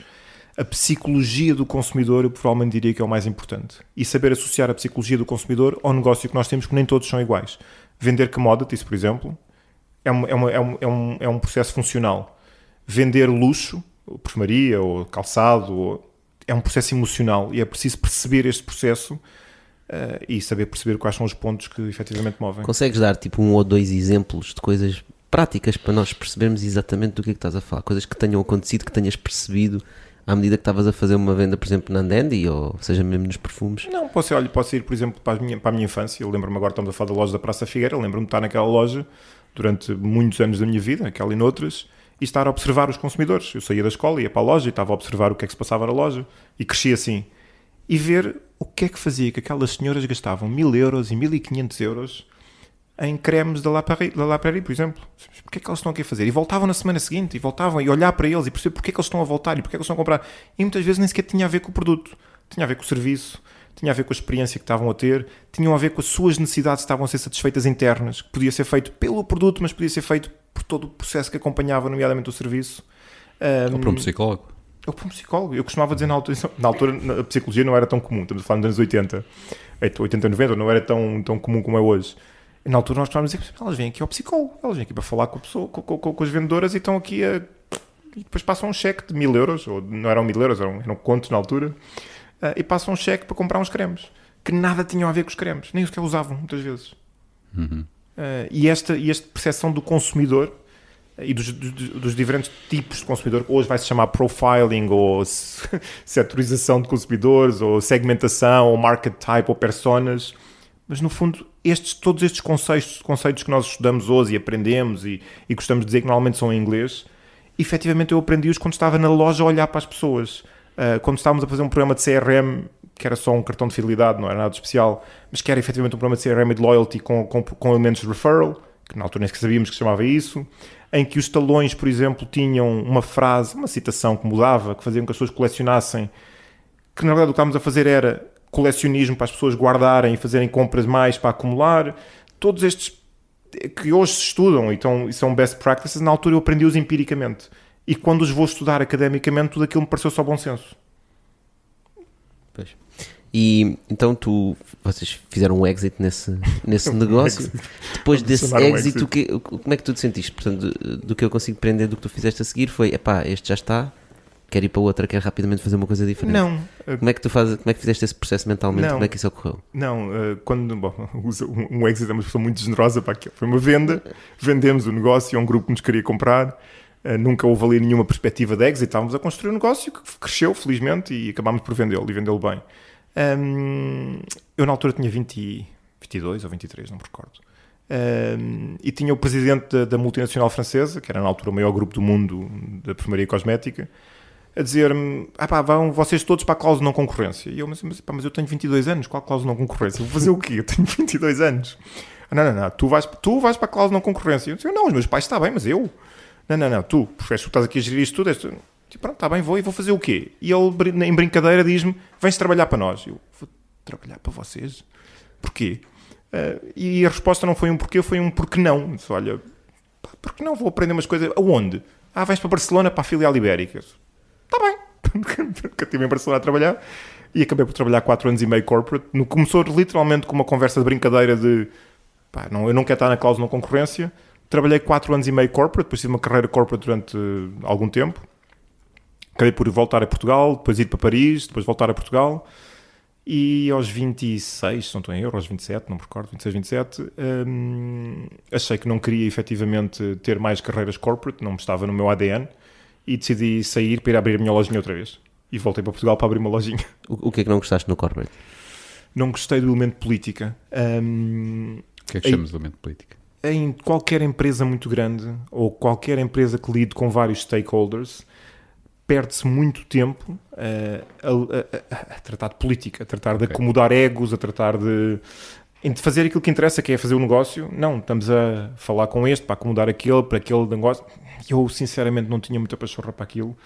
[SPEAKER 2] A psicologia do consumidor, eu provavelmente diria que é o mais importante. E saber associar a psicologia do consumidor ao negócio que nós temos, que nem todos são iguais. Vender commodities, por exemplo, é, uma, é, uma, é, um, é, um, é um processo funcional. Vender luxo, perfumaria ou calçado, ou, é um processo emocional e é preciso perceber este processo uh, e saber perceber quais são os pontos que efetivamente movem.
[SPEAKER 3] Consegues dar tipo um ou dois exemplos de coisas práticas para nós percebermos exatamente do que é que estás a falar? Coisas que tenham acontecido, que tenhas percebido à medida que estavas a fazer uma venda, por exemplo, na Andendi, ou seja, mesmo nos perfumes?
[SPEAKER 2] Não, posso, olha, posso ir, por exemplo, para a minha, para a minha infância. Eu lembro-me agora, estamos a falar da loja da Praça Figueira, lembro-me de estar naquela loja durante muitos anos da minha vida, aquela e noutras, e estar a observar os consumidores. Eu saía da escola, ia para a loja e estava a observar o que é que se passava na loja, e crescia assim. E ver o que é que fazia que aquelas senhoras gastavam mil euros e mil e quinhentos euros em cremes da La, Prairie, da La Prairie, por exemplo. Porquê é que eles estão aqui a fazer? E voltavam na semana seguinte, e voltavam, e olhar para eles, e perceber porquê é que eles estão a voltar, e porquê é que eles estão a comprar. E muitas vezes nem sequer tinha a ver com o produto. Tinha a ver com o serviço, tinha a ver com a experiência que estavam a ter, tinham a ver com as suas necessidades que estavam a ser satisfeitas internas, que podia ser feito pelo produto, mas podia ser feito por todo o processo que acompanhava, nomeadamente o serviço.
[SPEAKER 1] Um, Ou para um psicólogo.
[SPEAKER 2] Ou para um psicólogo. Eu costumava dizer na altura, na altura a psicologia não era tão comum, estamos a falar nos anos 80, 80, 90, não era tão, tão comum como é hoje. Na altura nós estávamos a dizer, elas vêm aqui ao psicólogo, elas vêm aqui para falar com, a pessoa, com, com, com as vendedoras e estão aqui a... E depois passam um cheque de mil euros, ou não eram mil euros, eram, eram contos na altura, uh, e passam um cheque para comprar uns cremes, que nada tinham a ver com os cremes, nem os que usavam, muitas vezes.
[SPEAKER 1] Uhum.
[SPEAKER 2] Uh, e esta, e esta percepção do consumidor e dos, dos, dos, diferentes tipos de consumidor, hoje vai se chamar profiling ou setorização de consumidores ou segmentação ou market type ou personas, mas no fundo estes, todos estes conceitos, conceitos que nós estudamos hoje e aprendemos e, e gostamos de dizer que normalmente são em inglês, efetivamente eu aprendi-os quando estava na loja a olhar para as pessoas. Uh, quando estávamos a fazer um programa de CRM, que era só um cartão de fidelidade, não era nada especial, mas que era efetivamente um programa de CRM e de loyalty com, com, com elementos de referral, que na altura nem sabíamos que se chamava isso, em que os talões, por exemplo, tinham uma frase, uma citação que mudava, que faziam que as pessoas colecionassem, que na verdade o que estávamos a fazer era colecionismo para as pessoas guardarem e fazerem compras mais para acumular. Todos estes que hoje se estudam e, estão, e são best practices, na altura eu aprendi-os empiricamente. E quando os vou estudar academicamente, tudo aquilo me pareceu só bom senso.
[SPEAKER 3] Pois. E então tu, vocês fizeram um exit nesse, nesse negócio. Depois desse exit, um exit. Que, como é que tu te sentiste? Portanto, do, do, que eu consigo prender do que tu fizeste a seguir foi: epá, este já está, quero ir para outra, quero rapidamente fazer uma coisa diferente.
[SPEAKER 2] Não.
[SPEAKER 3] Como é que tu fazes, como é que fizeste esse processo mentalmente?
[SPEAKER 2] Não,
[SPEAKER 3] como é que isso ocorreu?
[SPEAKER 2] Não, uh, quando, bom, um exit é uma pessoa muito generosa para aquilo. Foi uma venda, vendemos o negócio a um grupo que nos queria comprar. Uh, nunca houve ali nenhuma perspectiva de exit. Estávamos a construir um negócio que cresceu, felizmente, e acabámos por vendê-lo e vendê-lo bem. Um, eu na altura tinha 20, 22 ou 23, não me recordo. Um, e tinha o presidente da, multinacional francesa, que era na altura o maior grupo do mundo da perfumaria cosmética, a dizer-me: ah pá, vão vocês todos para a cláusula não concorrência. E eu, mas, mas, pá, mas eu tenho 22 anos, qual cláusula não concorrência? Vou fazer o quê? Eu tenho 22 anos. Ah, não, não, não, tu vais, tu vais para a cláusula não concorrência. Eu disse: não, os meus pais está bem, mas eu. Não, não, não, tu, porque tu estás aqui a gerir isto tudo. Tipo, pronto, está bem, vou e vou fazer o quê? E ele, em brincadeira, diz-me: vens trabalhar para nós. Eu vou trabalhar para vocês? Porquê? Uh, e a resposta não foi um porquê, foi um porque não. Disse, olha, porque não vou aprender umas coisas? Aonde? Ah, vais para Barcelona, para a filial ibérica. Está bem. Nunca estive em Barcelona a trabalhar. E acabei por trabalhar 4 anos e meio corporate. No, começou literalmente com uma conversa de brincadeira de pá, não, eu não quero estar na cláusula de concorrência. Trabalhei 4 anos e meio corporate, depois tive uma carreira corporate durante algum tempo acabei por voltar a Portugal, depois ir para Paris, depois voltar a Portugal. E aos 26, se não estou em euro, aos 27, não me recordo, 26, 27, hum, achei que não queria efetivamente ter mais carreiras corporate, não estava no meu ADN, e decidi sair para ir abrir a minha lojinha outra vez. E voltei para Portugal para abrir uma lojinha.
[SPEAKER 3] O, o que é que não gostaste no corporate?
[SPEAKER 2] Não gostei do elemento política. Um,
[SPEAKER 1] o que é que chamas de elemento política?
[SPEAKER 2] Em qualquer empresa muito grande ou qualquer empresa que lide com vários stakeholders, perde-se muito tempo uh, a, a, a, tratar de política, a tratar de okay. acomodar egos, a tratar de, de fazer aquilo que interessa, que é fazer o negócio. Não, estamos a falar com este para acomodar aquele, para aquele negócio. Eu, sinceramente, não tinha muita pachorra para aquilo.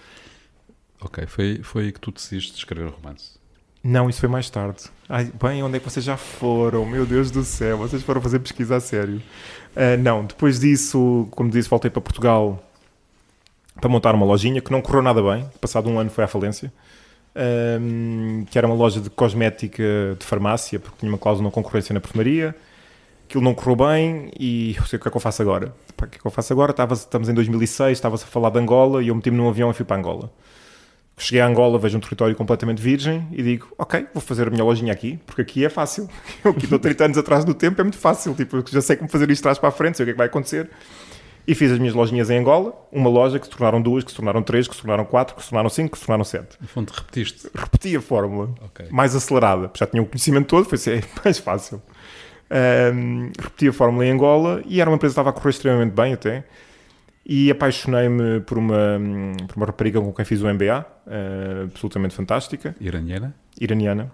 [SPEAKER 1] Ok, foi, foi aí que tu decidiste escrever o romance?
[SPEAKER 2] Não, isso foi mais tarde. Ai, bem, onde é que vocês já foram? Meu Deus do céu, vocês foram fazer pesquisa a sério. Uh, não, depois disso, como disse, voltei para Portugal para montar uma lojinha que não correu nada bem. Passado um ano foi à falência. Um, que era uma loja de cosmética de farmácia, porque tinha uma cláusula de concorrência na perfumaria. Aquilo não correu bem e eu sei o que é que eu faço agora. O que é que eu faço agora? Estava, estamos em 2006, estava-se a falar de Angola e eu meti-me num avião e fui para Angola. Cheguei a Angola, vejo um território completamente virgem e digo: Ok, vou fazer a minha lojinha aqui, porque aqui é fácil. Eu aqui estou 30 anos atrás do tempo, é muito fácil. Tipo, já sei como fazer isto trás para a frente, sei o que é que vai acontecer. E fiz as minhas lojinhas em Angola, uma loja que se tornaram duas, que se tornaram três, que se tornaram quatro, que se tornaram cinco, que se tornaram sete.
[SPEAKER 1] No fundo, repetiste?
[SPEAKER 2] Repeti a fórmula, okay. mais acelerada. Já tinha o conhecimento todo, foi ser mais fácil. Um, repeti a fórmula em Angola e era uma empresa que estava a correr extremamente bem até. E apaixonei-me por uma, por uma rapariga com quem fiz o MBA, uh, eh, absolutamente fantástica.
[SPEAKER 1] Iraniana?
[SPEAKER 2] Iraniana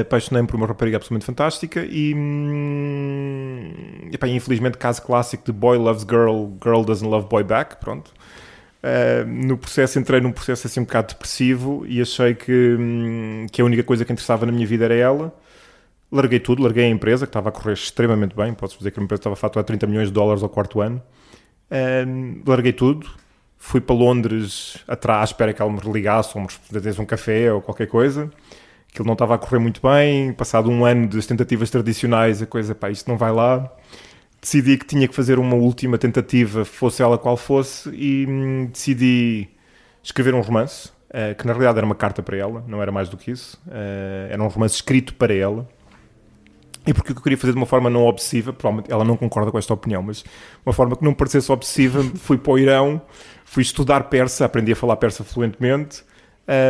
[SPEAKER 2] apaixonei-me por uma rapariga absolutamente fantástica e, hum, epá, infelizmente caso clássico de boy loves girl, girl doesn't love boy back, pronto. Uh, no processo entrei num processo assim um bocado depressivo e achei que, hum, que a única coisa que interessava na minha vida era ela. Larguei tudo, larguei a empresa que estava a correr extremamente bem, posso dizer que a empresa estava a faturar 30 milhões de dólares ao quarto ano. Uh, larguei tudo, fui para Londres atrás, espera que ela me ligasse ou me desse um café ou qualquer coisa aquilo não estava a correr muito bem, passado um ano das tentativas tradicionais, a coisa, pá, isto não vai lá. Decidi que tinha que fazer uma última tentativa, fosse ela qual fosse, e hum, decidi escrever um romance, uh, que na realidade era uma carta para ela, não era mais do que isso. Uh, era um romance escrito para ela. E porque eu queria fazer de uma forma não obsessiva, provavelmente ela não concorda com esta opinião, mas uma forma que não parecesse obsessiva, fui para o Irão, fui estudar persa, aprendi a falar persa fluentemente,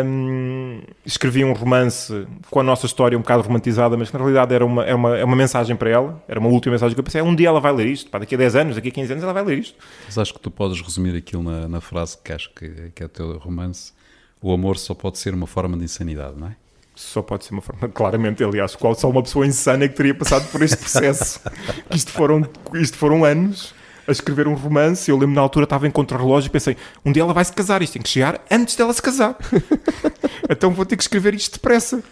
[SPEAKER 2] um, escrevi um romance com a nossa história um bocado romantizada, mas que na realidade era uma, era uma, é uma mensagem para ela, era uma última mensagem que eu pensei, um dia ela vai ler isto, daqui a 10 anos, daqui a 15 anos ela vai ler isto.
[SPEAKER 1] Mas acho que tu podes resumir aquilo na, na frase que acho que, que é o teu romance, o amor só pode ser uma forma de insanidade, não é?
[SPEAKER 2] Só pode ser uma forma, claramente, aliás, qual só uma pessoa insana que teria passado por este processo. isto, foram, isto foram anos a escrever um romance. Eu lembro na altura estava em contrarrelógio e pensei: um dia ela vai se casar, isto tem que chegar antes dela se casar. então vou ter que escrever isto depressa.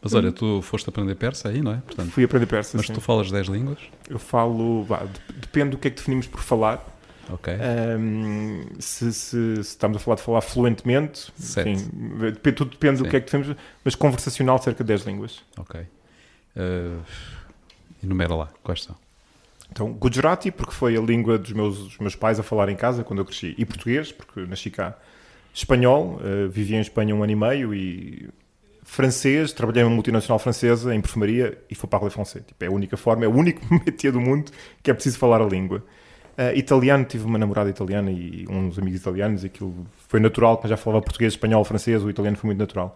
[SPEAKER 1] Mas olha, tu foste aprender persa aí, não é?
[SPEAKER 2] Portanto, Fui aprender persa.
[SPEAKER 1] Mas
[SPEAKER 2] sim.
[SPEAKER 1] tu falas 10 línguas?
[SPEAKER 2] Eu falo, vá, depende do que é que definimos por falar.
[SPEAKER 1] Ok.
[SPEAKER 2] Um, se, se, se, estamos a falar de falar fluentemente, enfim, tudo depende sim. do que é que definimos, mas conversacional, cerca de 10 línguas.
[SPEAKER 1] Ok. Uh, enumera lá, quais são?
[SPEAKER 2] Então, Gujarati, porque foi a língua dos meus, dos meus pais a falar em casa quando eu cresci, e português, porque nasci cá. Espanhol, uh, vivi em Espanha um ano e meio, e francês, trabalhei numa multinacional francesa em perfumaria e foi parler français. Tipo, é a única forma, é o único métier do mundo que é preciso falar a língua. Uh, italiano, tive uma namorada italiana e uns amigos italianos, e aquilo foi natural, porque já falava português, espanhol, francês, o italiano foi muito natural.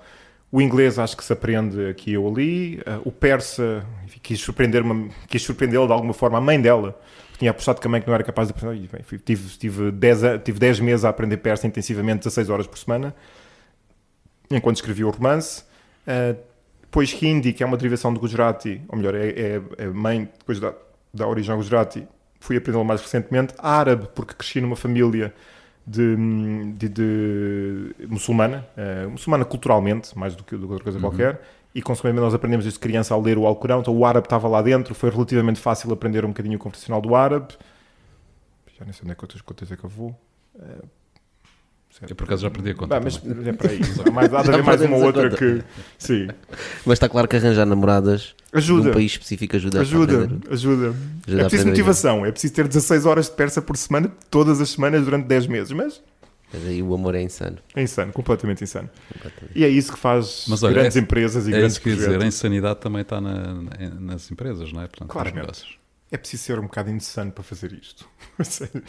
[SPEAKER 2] O inglês acho que se aprende aqui ou ali. Uh, o persa, enfim, quis surpreender-me, quis surpreendê-la de alguma forma. A mãe dela tinha apostado que a mãe que não era capaz de aprender. Enfim, tive, tive, 10, tive 10 meses a aprender persa intensivamente, 16 horas por semana, enquanto escrevia o romance. Uh, depois Hindi, que é uma derivação do Gujarati, ou melhor, é, é, é mãe depois da, da origem ao Gujarati, fui aprendê-lo mais recentemente. Árabe, porque cresci numa família de, de, de muçulmana, uh, muçulmana culturalmente, mais do que, do que outra coisa uhum. qualquer, e consequentemente nós aprendemos desde criança a ler o Alcorão, então o árabe estava lá dentro, foi relativamente fácil aprender um bocadinho o conversacional do árabe. Já nem sei onde é que outras contas é que eu vou. Uh,
[SPEAKER 1] eu por acaso já perdi a conta.
[SPEAKER 2] Bah, mas é para isso. Mais, há de haver mais uma outra que. Sim.
[SPEAKER 3] Mas está claro que arranjar namoradas
[SPEAKER 2] ajuda.
[SPEAKER 3] num país específico ajuda.
[SPEAKER 2] Ajuda, ajuda. ajuda. É preciso motivação. É preciso ter 16 horas de persa por semana, todas as semanas, durante 10 meses. Mas.
[SPEAKER 3] Mas aí o amor é insano.
[SPEAKER 2] É insano, completamente insano. Completamente. E é isso que faz Mas, olha, grandes é, empresas e é grandes isso
[SPEAKER 1] que dizer, a insanidade também está na, nas empresas, não é?
[SPEAKER 2] Portanto, Claramente. É preciso ser um bocado insano para fazer isto.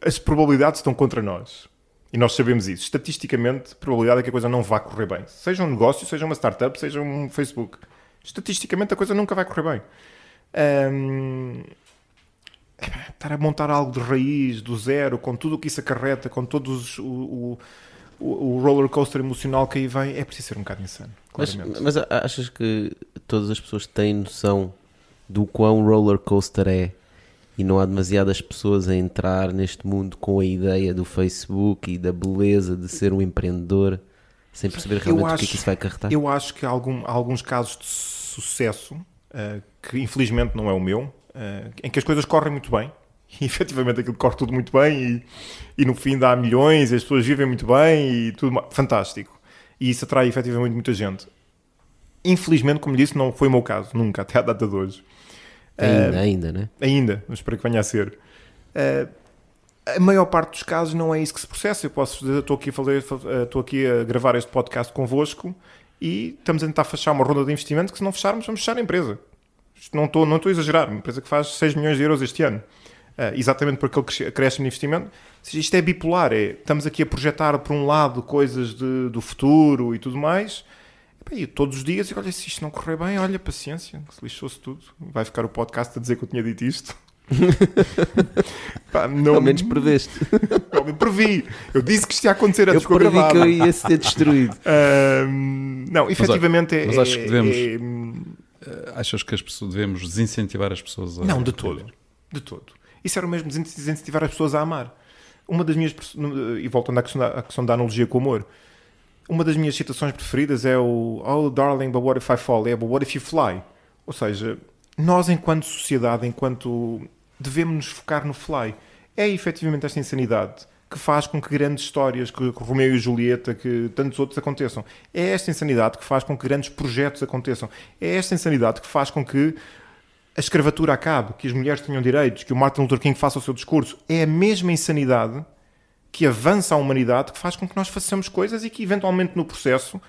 [SPEAKER 2] As probabilidades estão contra nós E nós sabemos isso. Estatisticamente, a probabilidade é que a coisa não vá correr bem. Seja um negócio, seja uma startup, seja um Facebook. Estatisticamente, a coisa nunca vai correr bem. Um, estar a montar algo de raiz, do zero, com tudo o que isso acarreta, com todos o, o, o roller coaster emocional que aí vem, é preciso ser um bocado insano.
[SPEAKER 3] Mas, mas, achas que todas as pessoas têm noção do quão roller coaster é e não há demasiadas pessoas a entrar neste mundo com a ideia do Facebook e da beleza de ser um empreendedor sem perceber realmente acho, o que é que isso vai acarretar?
[SPEAKER 2] Eu acho que há, algum, alguns casos de sucesso, uh, que infelizmente não é o meu, uh, em que as coisas correm muito bem e efetivamente aquilo corre tudo muito bem e, e no fim dá milhões, as pessoas vivem muito bem e tudo fantástico. E isso atrai efetivamente muita gente. Infelizmente, como disse, não foi o meu caso, nunca, até à data de hoje.
[SPEAKER 3] Ainda, uh, ainda, né?
[SPEAKER 2] Ainda, mas espero que venha a ser. Uh, a maior parte dos casos não é isso que se processa. Eu posso dizer, estou aqui a, fazer, estou aqui a gravar este podcast convosco e estamos a tentar fechar uma ronda de investimento que se não fecharmos, vamos fechar a empresa. Não estou, não estou a exagerar, uma empresa que faz 6 milhões de euros este ano. Uh, exatamente porque ele cresce no investimento. Isto é bipolar, é, estamos aqui a projetar por um lado coisas de, do futuro e tudo mais, e todos os dias, olha, se isto não correr bem, olha, paciência, se lixou-se tudo. Vai ficar o podcast a dizer que eu tinha dito isto.
[SPEAKER 3] Pá, não... Ao menos preveste.
[SPEAKER 2] eu previ. Eu disse que isto ia acontecer antes
[SPEAKER 3] Eu previ que eu ia ser destruído.
[SPEAKER 2] não, efetivamente
[SPEAKER 1] mas, é. Mas acho que devemos. É, é... Achas que as pessoas devemos desincentivar as pessoas a.
[SPEAKER 2] Não, de todo. De todo. Isso era o mesmo desincentivar as pessoas a amar. Uma das minhas. E voltando à questão da, à questão da analogia com o amor. Uma das minhas citações preferidas é o Oh, darling, but what if I fall? É, but what if you fly? Ou seja, nós, enquanto sociedade, enquanto. devemos nos focar no fly. É efetivamente esta insanidade que faz com que grandes histórias, que Romeu e Julieta, que tantos outros aconteçam. É esta insanidade que faz com que grandes projetos aconteçam. É esta insanidade que faz com que a escravatura acabe, que as mulheres tenham direitos, que o Martin Luther King faça o seu discurso. É a mesma insanidade que avança a humanidade que faz com que nós façamos coisas e que, eventualmente, no processo,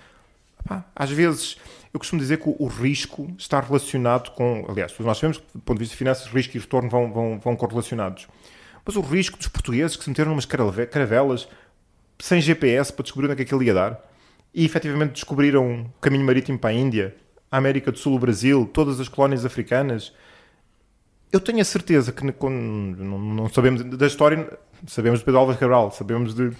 [SPEAKER 2] pá, às vezes, eu costumo dizer que o, o, risco está relacionado com. Aliás, nós sabemos que, do ponto de vista de finanças, risco e retorno vão, vão, vão correlacionados. Mas o risco dos portugueses que se meteram umas caravelas sem GPS para descobrir onde é que aquilo ia dar e efetivamente descobriram o caminho marítimo para a Índia a América do Sul, o Brasil, todas as colónias africanas. Eu tenho a certeza que não, não sabemos da história, sabemos de Pedro Álvares Cabral, sabemos de,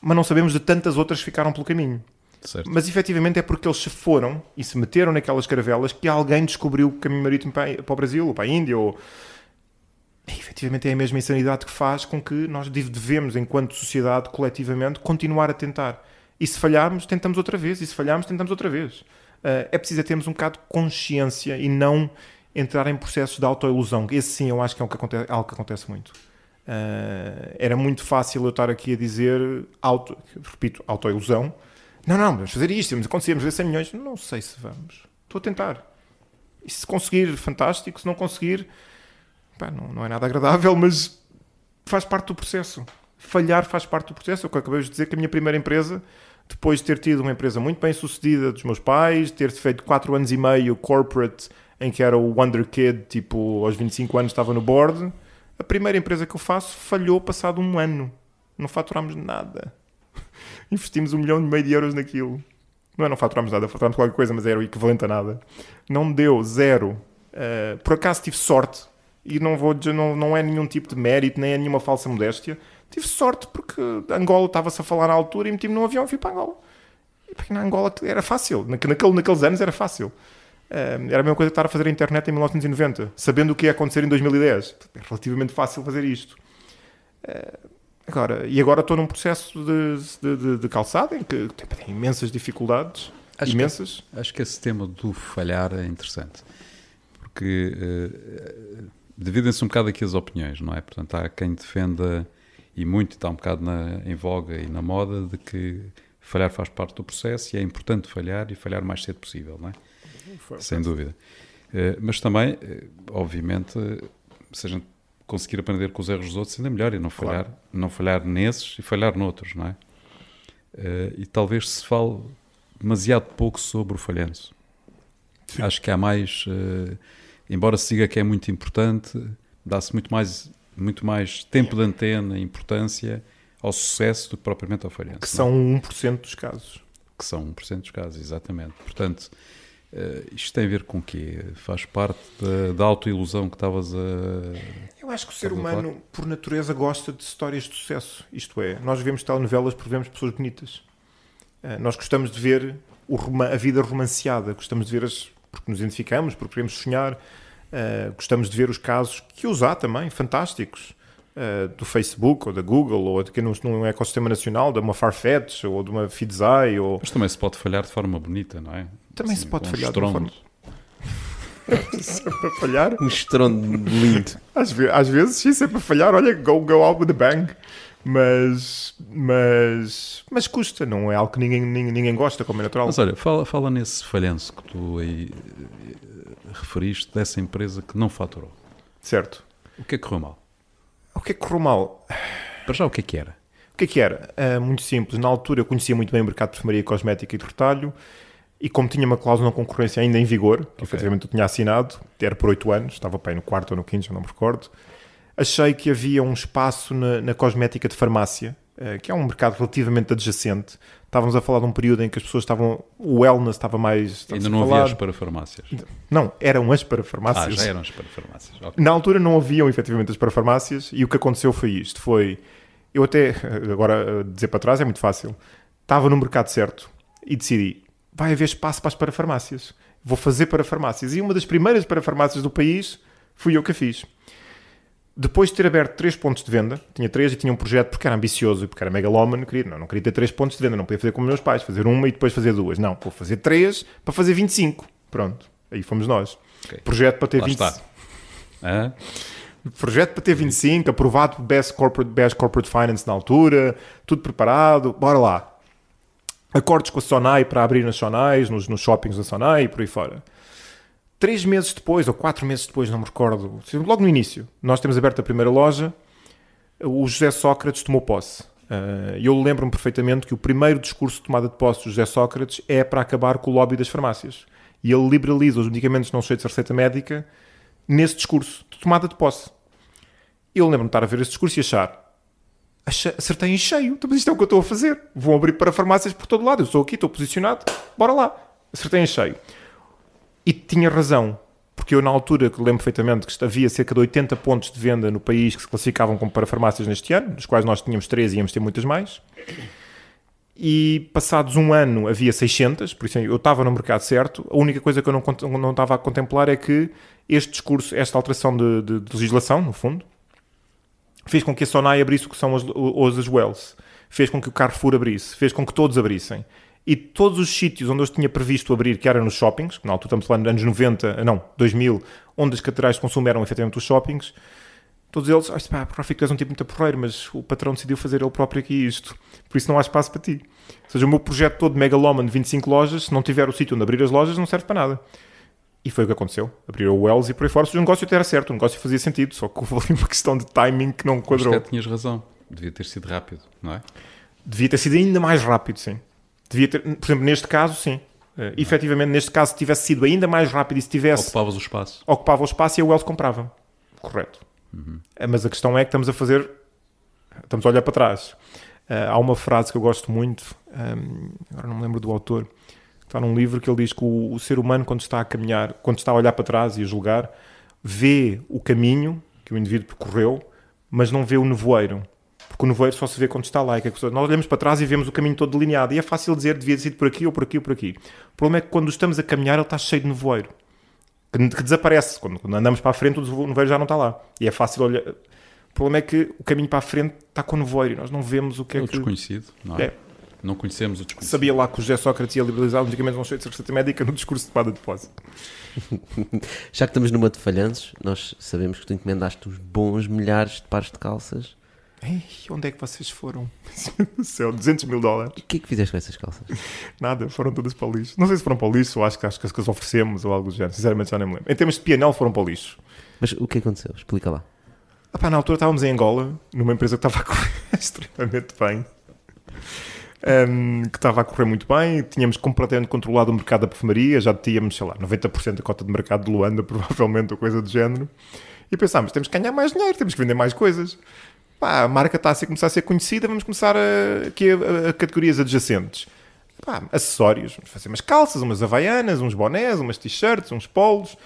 [SPEAKER 2] mas não sabemos de tantas outras que ficaram pelo caminho. Certo. Mas efetivamente é porque eles se foram e se meteram naquelas caravelas que alguém descobriu o caminho marítimo para, para o Brasil ou para a Índia. Ou... E, efetivamente é a mesma insanidade que faz com que nós devemos, enquanto sociedade, coletivamente, continuar a tentar. E se falharmos, tentamos outra vez. E se falharmos, tentamos outra vez. Uh, é preciso termos um bocado de consciência e não entrar em processos de autoilusão. Esse sim eu acho que é algo que acontece, algo que acontece muito. Uh, era muito fácil eu estar aqui a dizer, auto, repito, autoilusão. Não, não, vamos fazer isto, vamos acontecer, vamos ver 100 milhões. Não sei se vamos. Estou a tentar. E se conseguir, fantástico. Se não conseguir, pá, não, não é nada agradável, mas faz parte do processo. Falhar faz parte do processo. Eu acabei de dizer que a minha primeira empresa depois de ter tido uma empresa muito bem sucedida dos meus pais, ter feito 4 anos e meio corporate em que era o Wonder Kid, tipo, aos 25 anos estava no board, a primeira empresa que eu faço falhou passado um ano. Não faturámos nada. Investimos um milhão e meio de euros naquilo. Não é não faturámos nada, faturámos qualquer coisa, mas era o equivalente a nada. Não deu, zero. Uh, por acaso tive sorte, e não, vou, não, não é nenhum tipo de mérito, nem é nenhuma falsa modéstia tive sorte porque Angola estava-se a falar na altura e meti-me num avião e fui para Angola. E porque na Angola era fácil, naquele, naqueles anos era fácil. Uh, era a mesma coisa que estar a fazer a internet em 1990, sabendo o que ia acontecer em 2010. É relativamente fácil fazer isto. Uh, agora, e agora estou num processo de, de, de, de calçada em que tem imensas dificuldades. Acho imensas.
[SPEAKER 1] Que, acho que esse tema do falhar é interessante. Porque uh, dividem-se um bocado aqui as opiniões, não é? Portanto, há quem defenda e muito está um bocado na, em voga e na moda de que falhar faz parte do processo e é importante falhar e falhar o mais cedo possível, não é? Sem dúvida. Uh, mas também, uh, obviamente, se a gente conseguir aprender com os erros dos outros, ainda melhor, e não falhar, claro. não falhar nesses e falhar noutros, não é? E talvez se fale demasiado pouco sobre o falhanço. Sim. Acho que há mais, embora se diga que é muito importante, dá-se muito mais muito mais tempo de antena, importância ao sucesso do que propriamente ao falhanço.
[SPEAKER 2] Que são
[SPEAKER 1] não?
[SPEAKER 2] 1% dos casos.
[SPEAKER 1] Que são 1% dos casos, exatamente. Portanto, uh, isto tem a ver com o quê? Faz parte da, da autoilusão que estavas a.
[SPEAKER 2] Eu acho que o ser humano, por natureza, gosta de histórias de sucesso. Isto é, nós vemos telenovelas porque vemos pessoas bonitas. Uh, nós gostamos de ver o, a vida romanceada, gostamos de ver as. porque nos identificamos, porque queremos sonhar. Uh, gostamos de ver os casos que os há também, fantásticos do Facebook ou da Google ou de num, num ecossistema nacional, de uma Farfetch ou de uma Feedzai. Ou...
[SPEAKER 1] Mas também se pode falhar de forma bonita, não é?
[SPEAKER 2] Também se pode falhar de forma. para falhar.
[SPEAKER 3] Um estrondo lindo.
[SPEAKER 2] Às, ve às vezes, sim, sempre para falhar, olha, go, go out with a bang. Mas, mas, mas custa, não é algo que ninguém, ninguém, ninguém gosta, como é natural.
[SPEAKER 1] Mas olha, fala, fala nesse falhanço que tu aí eh, referiste dessa empresa que não faturou.
[SPEAKER 2] Certo.
[SPEAKER 1] O que é que correu mal?
[SPEAKER 2] O que é que correu mal?
[SPEAKER 1] Para já, o que é que era?
[SPEAKER 2] O que é que era? Uh, muito simples. Na altura eu conhecia muito bem o mercado de perfumaria cosmética e de retalho e como tinha uma cláusula de concorrência ainda em vigor, que okay. efetivamente eu tinha assinado, era por oito anos, estava bem no quarto ou no quinto, já não me recordo, achei que havia um espaço na, na cosmética de farmácia, uh, que é um mercado relativamente adjacente. Estávamos a falar de um período em que as pessoas estavam. O wellness estava mais.
[SPEAKER 1] Ainda não havia as para farmácias.
[SPEAKER 2] Não, eram as para farmácias.
[SPEAKER 1] Ah, já eram as para farmácias. Okay.
[SPEAKER 2] Na altura não haviam efetivamente as para farmácias e o que aconteceu foi isto: foi. Eu até, agora dizer para trás é muito fácil. Estava no mercado certo e decidi: vai haver espaço para as para farmácias. Vou fazer para farmácias. E uma das primeiras para farmácias do país fui eu que a fiz depois de ter aberto três pontos de venda, tinha três e tinha um projeto porque era ambicioso e porque era megalómano, queria, não, não queria ter três pontos de venda, não podia fazer como meus pais, fazer uma e depois fazer duas. Não, vou fazer três para fazer 25. Pronto, aí fomos nós. Okay. Projeto para ter Lá 25. Ah? Projeto para ter 25, aprovado Best Corporate, Best Corporate Finance na altura, tudo preparado, bora lá. Acordos com a Sonai para abrir nas Sonais, nos, nos shoppings da Sonai e por aí fora três meses depois, ou quatro meses depois, não me recordo, logo no início, nós temos aberto a primeira loja, o José Sócrates tomou posse. Uh, eu lembro-me perfeitamente que o primeiro discurso de tomada de posse do José Sócrates é para acabar com o lobby das farmácias. E ele liberaliza os medicamentos não cheios de receita médica nesse discurso de tomada de posse. Eu lembro-me de estar a ver esse discurso e achar acertei em cheio, então, mas isto é o que eu estou a fazer. Vou abrir para farmácias por todo lado. Eu estou aqui, estou posicionado, bora lá. Acertei em cheio. E tinha razão, porque eu na altura que lembro perfeitamente que havia cerca de 80 pontos de venda no país que se classificavam como para farmácias neste ano, dos quais nós tínhamos 13 e íamos ter muitas mais. E passados um ano havia 600, por isso eu estava no mercado certo. A única coisa que eu não, não estava a contemplar é que este discurso, esta alteração de, de, de legislação, no fundo, fez com que a Sonai abrisse o que são os, os Wells, fez com que o Carrefour abrisse, fez com que todos abrissem. E todos os sítios onde eu tinha previsto abrir, que era nos shoppings, na altura estamos falando anos 90, não, 2000, onde as catedrais de consumo eram efetivamente os shoppings, todos eles, ah, pá, Rafico, tu és um tipo muito porreiro, mas o patrão decidiu fazer ele próprio aqui isto, por isso não há espaço para ti. Ou seja, o meu projeto todo de megalómano de 25 lojas, se não tiver o sítio onde abrir as lojas, não serve para nada. E foi o que aconteceu. Abriram o Wells e por aí fora. O negócio até era certo, o negócio fazia sentido, só que houve uma questão de timing que não quadrou.
[SPEAKER 1] Mas tinhas razão, devia ter sido rápido, não é?
[SPEAKER 2] Devia ter sido ainda mais rápido, sim. Devia ter, por exemplo, neste caso, sim. Uh, efetivamente, neste caso, se tivesse sido ainda mais rápido e se tivesse.
[SPEAKER 1] Ocupavas o espaço.
[SPEAKER 2] Ocupava o espaço e a Wells comprava. Correto. Uhum. Uh, mas a questão é que estamos a fazer. Estamos a olhar para trás. Uh, há uma frase que eu gosto muito, um, ehm, agora não me lembro do autor, está num livro que ele diz que o, o, ser humano, quando está a caminhar, quando está a olhar para trás e a julgar, vê o caminho que o indivíduo percorreu, mas não vê o nevoeiro porque o nevoeiro só se vê quando está lá. Que nós olhamos para trás e vemos o caminho todo delineado. E é fácil dizer devia ter sido por aqui ou por aqui ou por aqui. O problema é que quando estamos a caminhar, ele está cheio de nevoeiro. Que, que desaparece. Quando, quando, andamos para a frente, o nevoeiro já não está lá. E é fácil olhar. O problema é que o caminho para a frente está com nevoeiro e nós não vemos o que é,
[SPEAKER 1] é
[SPEAKER 2] que.
[SPEAKER 1] desconhecido, não é? é. Não conhecemos o desconhecido.
[SPEAKER 2] Sabia lá que o José Sócrates ia liberalizar os medicamentos não cheios de receita médica no discurso de tomada de posse.
[SPEAKER 3] Já que estamos numa de falhanços, nós sabemos que tu encomendaste uns bons milhares de pares de calças
[SPEAKER 2] Ei, onde é que vocês foram? no céu, 200 mil dólares.
[SPEAKER 3] E o que é que fizeste com essas calças?
[SPEAKER 2] Nada, foram todas para o lixo. Não sei se foram para o lixo ou acho que, acho que as oferecemos ou algo do género. Sinceramente já nem me lembro. Em termos de pianel foram para o lixo.
[SPEAKER 3] Mas o que aconteceu? Explica lá.
[SPEAKER 2] Ah, na altura estávamos em Angola, numa empresa que estava a correr extremamente bem. Um, que estava a correr muito bem, tínhamos completamente controlado o mercado da perfumaria, já tínhamos, sei lá, 90% da cota de mercado de Luanda, provavelmente, ou coisa do género. E pensámos, temos que ganhar mais dinheiro, temos que vender mais coisas Pá, a marca está a ser, começar a ser conhecida, vamos começar a, aqui a, a, a categorias adjacentes. Pá, acessórios, vamos fazer umas calças, umas havaianas, uns bonés, umas t-shirts, uns polos.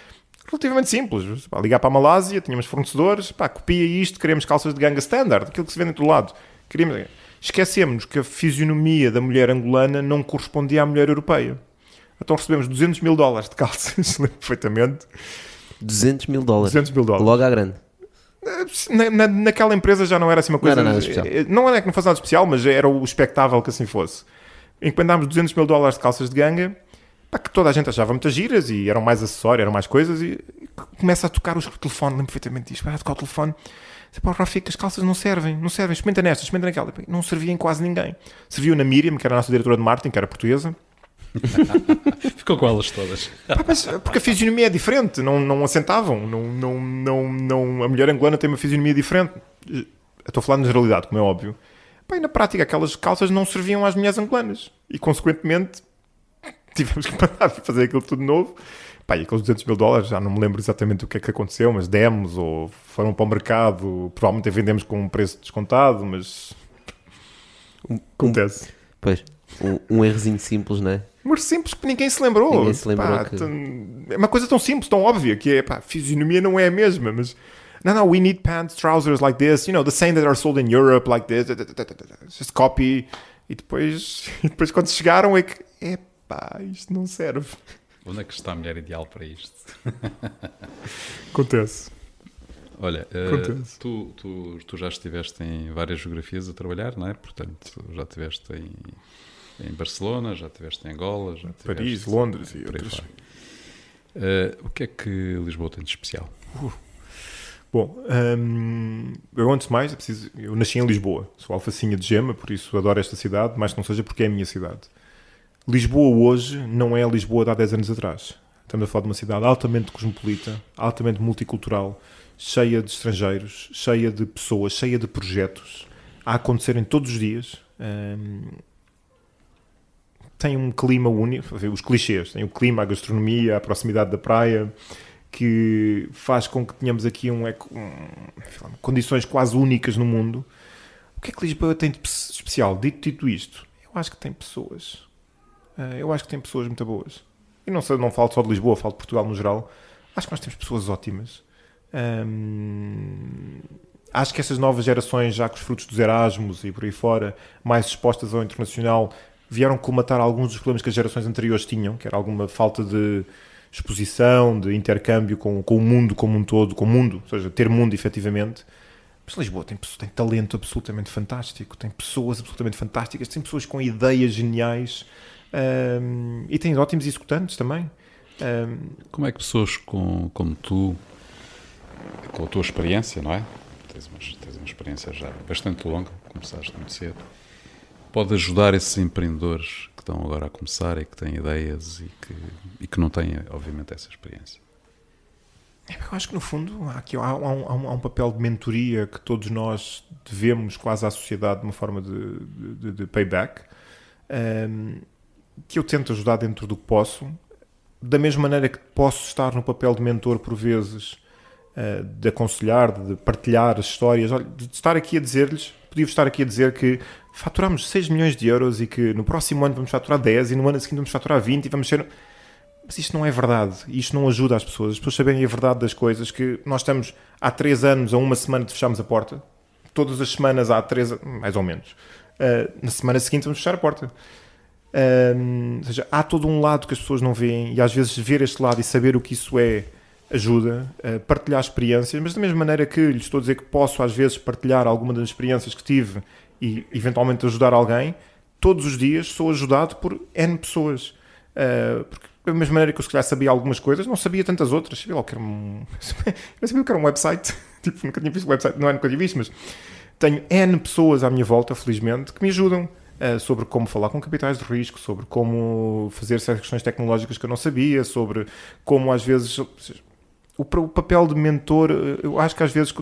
[SPEAKER 2] Relativamente simples. Pá, ligar para a Malásia, tínhamos fornecedores, pá, copia isto, queremos calças de ganga standard, aquilo que se vende do lado. Queríamos... Esquecemos que a fisionomia da mulher angolana não correspondia à mulher europeia. Então recebemos 200 mil dólares de calças, lembro perfeitamente.
[SPEAKER 3] 200 mil dólares.
[SPEAKER 2] 200 mil dólares.
[SPEAKER 3] Logo à grande.
[SPEAKER 2] Na, na, naquela empresa já não era assim uma coisa.
[SPEAKER 3] Não era nada especial.
[SPEAKER 2] Não é que não fosse nada especial, mas era o expectável que assim fosse. Encomendámos 200 mil dólares de calças de ganga, pá, que toda a gente achava muitas giras e eram mais acessórios, eram mais coisas. E começa a tocar o telefone, lembro perfeitamente disto. Vai tocar o telefone. Pá, Rafik, as calças não servem, não servem. Experimenta nestas, experimenta naquela. Não servia em quase ninguém. Serviu na Miriam, que era a nossa diretora de marketing, que era portuguesa.
[SPEAKER 1] Ficou com elas todas.
[SPEAKER 2] Pá, mas, porque a fisionomia é diferente, não, não assentavam. Não, não, não, não, a mulher angolana tem uma fisionomia diferente. Eu estou a falar na generalidade, como é óbvio. E na prática, aquelas calças não serviam às mulheres angolanas. E, consequentemente, tivemos que de fazer aquilo tudo novo. Pá, e aqueles 200 mil dólares, já não me lembro exatamente o que é que aconteceu, mas demos ou foram para o mercado. Provavelmente vendemos com um preço descontado, mas. Acontece.
[SPEAKER 3] Pois, um, um errozinho simples, não é?
[SPEAKER 2] Mas simples que ninguém se lembrou.
[SPEAKER 3] Ninguém se lembrou
[SPEAKER 2] Pá,
[SPEAKER 3] que-
[SPEAKER 2] É uma coisa tão simples, tão óbvia, que é, pá, fisionomia não é a mesma, mas... Não, não, we need pants, trousers like this, you know, the same that are sold in Europe like this, just copy. E depois, e depois quando chegaram é que, epá, isto não serve.
[SPEAKER 1] Onde é que está a mulher ideal para isto?
[SPEAKER 2] Acontece.
[SPEAKER 1] Olha, eh,
[SPEAKER 2] Acontece.
[SPEAKER 1] tu, tu, tu já estiveste em várias geografias a trabalhar, não é? Portanto, já estiveste em, em Barcelona, já estiveste em Angola, já estiveste
[SPEAKER 2] Paris, Londres e outras.
[SPEAKER 1] Eh, o que é que Lisboa tem de especial?
[SPEAKER 2] Bom, hum, eu antes de mais, é preciso, eu nasci em Lisboa, sou alfacinha de gema, por isso adoro esta cidade, mas que não seja porque é a minha cidade. Lisboa hoje não é a Lisboa de há 10 anos atrás. Estamos a falar de uma cidade altamente cosmopolita, altamente multicultural, cheia de estrangeiros, cheia de pessoas, cheia de projetos a acontecerem todos os dias. Hum, tem um clima único, os clichês, tem o clima, a gastronomia, a proximidade da praia, que faz com que tenhamos aqui um, um- condições quase únicas no mundo. O que é que Lisboa tem de pe- especial? Dito, dito isto, eu acho que tem pessoas. Ah, eu acho que tem pessoas muito boas. E não, não falo só de Lisboa, falo de Portugal no geral. Acho que nós temos pessoas ótimas. Acho que essas novas gerações, já com os frutos dos Erasmus e por aí fora, mais expostas ao internacional, vieram colmatar alguns dos problemas que as gerações anteriores tinham, que era alguma falta de exposição, de intercâmbio com, com o mundo como um todo, com o mundo, ou seja, ter mundo efetivamente. Mas Lisboa tem, tem talento absolutamente fantástico, tem pessoas absolutamente fantásticas, tem pessoas com ideias geniais hum, e tem ótimos executantes também. Hum,
[SPEAKER 1] Como é que pessoas com, como tu, com a tua experiência, não é? Tens uma, tens uma experiência já bastante longa, começaste muito cedo, pode ajudar esses empreendedores que estão agora a começar e que têm ideias e que, e que não têm, obviamente, essa experiência?
[SPEAKER 2] Eu acho que no fundo há, aqui, há, um, há um- há um papel de mentoria que todos nós devemos quase à sociedade de uma forma de, de- de payback ehm, que eu tento ajudar dentro do que posso da mesma maneira que posso estar no papel de mentor por vezes eh, de aconselhar, de partilhar as histórias de estar aqui a dizer-lhes podia estar aqui a dizer que faturamos 6 milhões de euros e que no próximo ano vamos faturar 10 e no ano seguinte vamos faturar 20 e vamos ser mas isto não é verdade. Isto não ajuda as pessoas. As pessoas saberem a verdade das coisas. Que nós estamos há três anos, a uma semana de fecharmos a porta. Todas as semanas há três, mais ou menos. Uh, na semana seguinte vamos fechar a porta. Um, ou seja, há todo um lado que as pessoas não veem e às vezes ver este lado e saber o que isso é ajuda a partilhar experiências, mas da mesma maneira que lhes estou a dizer que posso às vezes partilhar alguma das experiências que tive e eventualmente ajudar alguém, todos os dias sou ajudado por N pessoas. Uh, porque da mesma maneira que eu se calhar sabia algumas coisas, não sabia tantas outras. Sabia logo que era um. Eu sabia que era um website. tipo, nunca tinha visto website, não é nunca tinha visto, mas tenho N pessoas à minha volta, felizmente, que me ajudam sobre como falar com capitais de risco, sobre como fazer certas questões tecnológicas que eu não sabia, sobre como às vezes. O, pa- o papel de mentor, uh, eu acho que às vezes.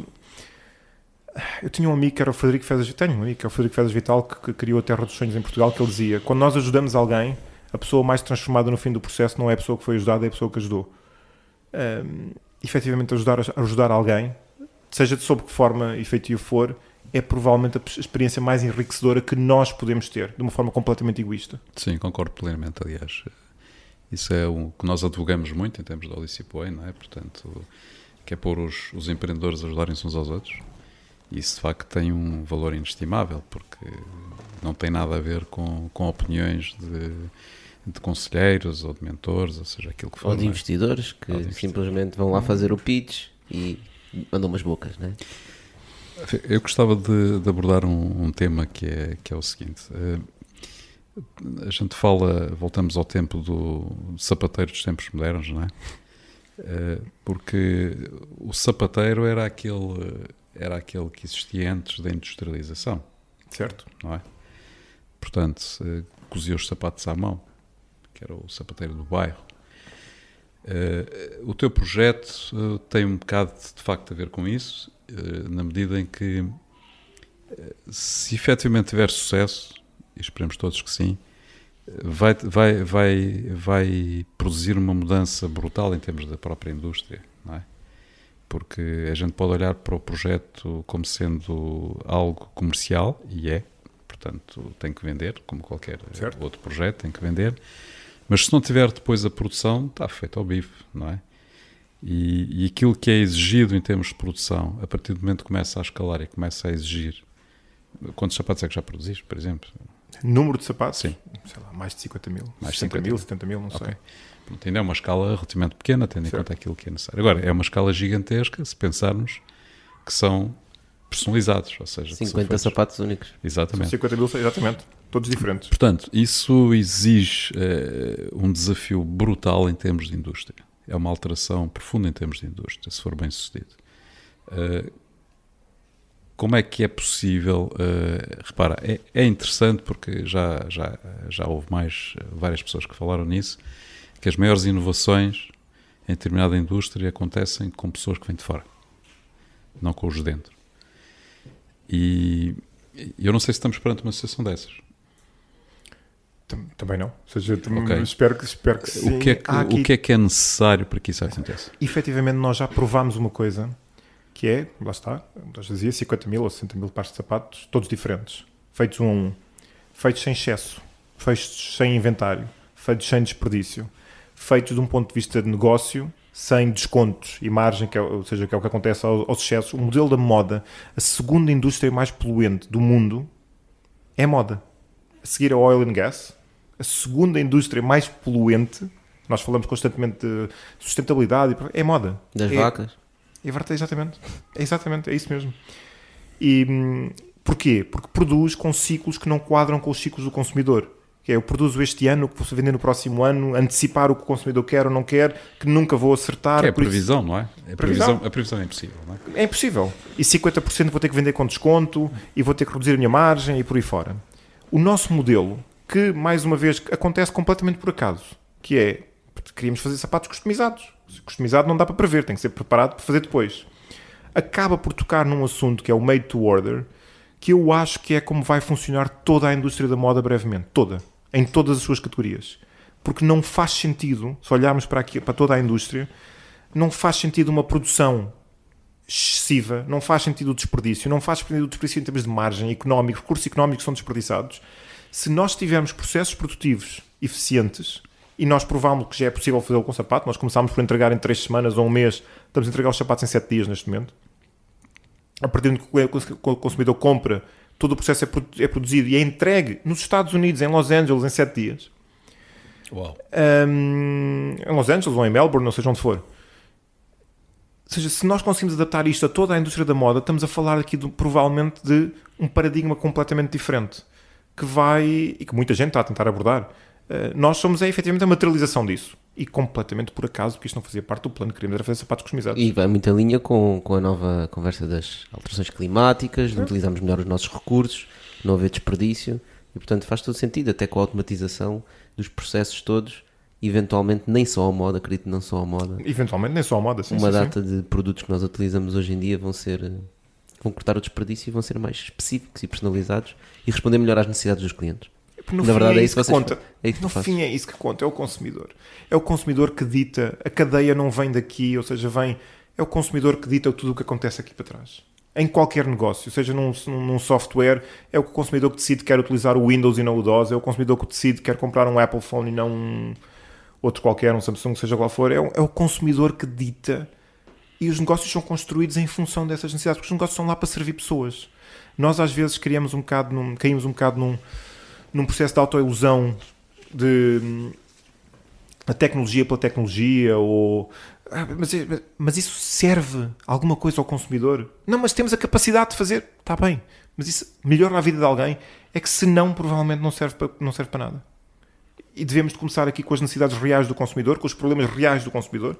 [SPEAKER 2] Eu tinha um amigo que era o Frederico Fezas Tenho um amigo que é o Frederico Fezas Vital que criou a Terra dos Sonhos em Portugal, que ele dizia: quando nós ajudamos alguém, a pessoa mais transformada no fim do processo não é a pessoa que foi ajudada, é a pessoa que ajudou. Um, efetivamente, ajudar, ajudar alguém, seja de sob que forma efetivo for, é provavelmente a experiência mais enriquecedora que nós podemos ter, de uma forma completamente egoísta.
[SPEAKER 1] Sim, concordo plenamente, aliás. Isso é o que nós advogamos muito em termos da Odyssey Way, não é? Portanto, que é pôr os, os empreendedores a ajudarem-se uns aos outros. Isso, de facto, tem um valor inestimável, porque não tem nada a ver com, com opiniões de, de conselheiros ou de mentores, ou seja, aquilo que for.
[SPEAKER 3] Ou de é? investidores que de investidores. simplesmente vão lá fazer o pitch e mandam umas bocas, não é?
[SPEAKER 1] Eu gostava de, de abordar um, um, tema que é, que é o seguinte. Uh, a gente fala, voltamos ao tempo do, sapateiro dos tempos modernos, não é? Uh, porque o sapateiro era aquele, era aquele que existia antes da industrialização.
[SPEAKER 2] Certo.
[SPEAKER 1] Não é? Portanto, cozia os sapatos à mão, que era o sapateiro do bairro. Uh, o teu projeto uh, tem um bocado de facto a ver com isso, na medida em que, se efetivamente tiver sucesso, e esperemos todos que sim, vai, vai, vai, vai produzir uma mudança brutal em termos da própria indústria, não é? Porque a gente pode olhar para o projeto como sendo algo comercial, e é, portanto tem que vender, como qualquer certo. outro projeto, tem que vender mas se não tiver depois a produção, está feito ao bife, não é? E, e, aquilo que é exigido em termos de produção, a partir do momento que começa a escalar e começa a exigir. Quantos sapatos é que já produziste, por exemplo?
[SPEAKER 2] Número de sapatos?
[SPEAKER 1] Sim.
[SPEAKER 2] Sei lá, mais de 50 mil.
[SPEAKER 1] Mais de
[SPEAKER 2] 50 mil, 70 mil, não okay. sei.
[SPEAKER 1] Pronto, ainda é uma escala relativamente pequena, tendo certo. em conta aquilo que é necessário. Agora, é uma escala gigantesca se pensarmos que são personalizados, ou seja,
[SPEAKER 3] 50 sapatos únicos.
[SPEAKER 1] Exatamente.
[SPEAKER 2] São 50 mil, exatamente. Todos diferentes.
[SPEAKER 1] Portanto, isso exige uh, um desafio brutal em termos de indústria. É uma alteração profunda em termos de indústria, se for bem sucedido. Uh, como é que é possível? Uh, repara, é, é, interessante porque já, já, já houve mais várias pessoas que falaram nisso, que as maiores inovações em determinada indústria acontecem com pessoas que vêm de fora, não com os de dentro. E eu não sei se estamos perante uma situação dessas.
[SPEAKER 2] Também não. Ou seja, okay. espero, que, espero que sim.
[SPEAKER 1] O que, é que, aqui... o que é que é necessário para que isso aconteça?
[SPEAKER 2] Efetivamente, nós já provámos uma coisa que é, lá está, nós dizia 50 mil ou 60 mil pares de sapatos, todos diferentes, feitos um a um, feitos sem excesso, feitos sem inventário, feitos sem desperdício, feitos de um ponto de vista de negócio, sem descontos e margem, que é, ou seja, que é o que acontece aos, aos excessos. O modelo da moda, a segunda indústria mais poluente do mundo, é moda. A seguir a oil and gas, a segunda indústria mais poluente, nós falamos constantemente de sustentabilidade, é moda.
[SPEAKER 3] Das
[SPEAKER 2] é,
[SPEAKER 3] vacas.
[SPEAKER 2] É verdade, exatamente. É exatamente, é isso mesmo. E hum, porquê? Porque produz com ciclos que não quadram com os ciclos do consumidor. Que é, eu produzo este ano, que vou vender no próximo ano, antecipar o que o consumidor quer ou não quer, que nunca vou acertar.
[SPEAKER 1] Que é a previsão, isso... não é? A previsão, a previsão é impossível, não é?
[SPEAKER 2] É impossível. E 50% vou ter que vender com desconto e vou ter que reduzir a minha margem e por aí fora. O nosso modelo que, mais uma vez, acontece completamente por acaso, que é, queríamos fazer sapatos customizados. Customizado não dá para prever, tem que ser preparado para fazer depois. Acaba por tocar num assunto que é o made to order, que eu acho que é como vai funcionar toda a indústria da moda brevemente, toda, em todas as suas categorias. Porque não faz sentido, se olharmos para, aqui, para toda a indústria, não faz sentido uma produção excessiva, não faz sentido o desperdício, não faz sentido o desperdício em termos de margem económica, recursos económicos são desperdiçados se nós tivermos processos produtivos eficientes e nós provámos que já é possível fazê-lo com sapato, nós começámos por entregar em 3 semanas ou um mês, estamos a entregar os sapatos em 7 dias neste momento. A partir do que o consumidor compra, todo o processo é, é produzido e é entregue nos Estados Unidos, em Los Angeles, em 7 dias.
[SPEAKER 1] Uau.
[SPEAKER 2] Um, em Los Angeles ou em Melbourne, não seja onde for. Ou seja, se nós conseguimos adaptar isto a toda a indústria da moda, estamos a falar aqui de, provavelmente de um paradigma completamente diferente que vai e que muita gente está a tentar abordar. Uh, nós somos é, efetivamente a materialização disso. E completamente por acaso, porque isto não fazia parte do plano que queríamos, era fazer sapatos customizados.
[SPEAKER 3] E vai muita linha com, com a nova conversa das alterações climáticas, de utilizarmos melhor os nossos recursos, não haver desperdício. E portanto faz todo sentido, até com a automatização dos processos todos, eventualmente nem só a moda, acredito não só a moda.
[SPEAKER 2] Eventualmente nem só a moda, sim,
[SPEAKER 3] Uma
[SPEAKER 2] sim,
[SPEAKER 3] data
[SPEAKER 2] sim.
[SPEAKER 3] de produtos que nós utilizamos hoje em dia vão ser vão cortar o desperdício e vão ser mais específicos e personalizados e responder melhor às necessidades dos clientes.
[SPEAKER 2] No Na verdade, é, é isso que, que conta. É isso no que fim, é isso que conta. É o consumidor. É o consumidor que dita. A cadeia não vem daqui, ou seja, vem. É o consumidor que dita tudo o que acontece aqui para trás. em qualquer negócio, seja num, num, software, é o consumidor que decide que quer utilizar o Windows e não o DOS, é o consumidor que decide que quer comprar um Apple Phone e não um outro qualquer, um Samsung, seja qual for, é o, é o consumidor que dita e os negócios são construídos em função dessas necessidades, porque os negócios são lá para servir pessoas. Nós às vezes criamos um bocado num, caímos um bocado num, num processo de autoilusão de a tecnologia pela tecnologia ou ah, mas, mas, isso serve alguma coisa ao consumidor? Não, mas temos a capacidade de fazer. Está bem. Mas isso melhora a vida de alguém? É que se não, provavelmente não serve para, não serve para nada. E devemos começar aqui com as necessidades reais do consumidor, com os problemas reais do consumidor.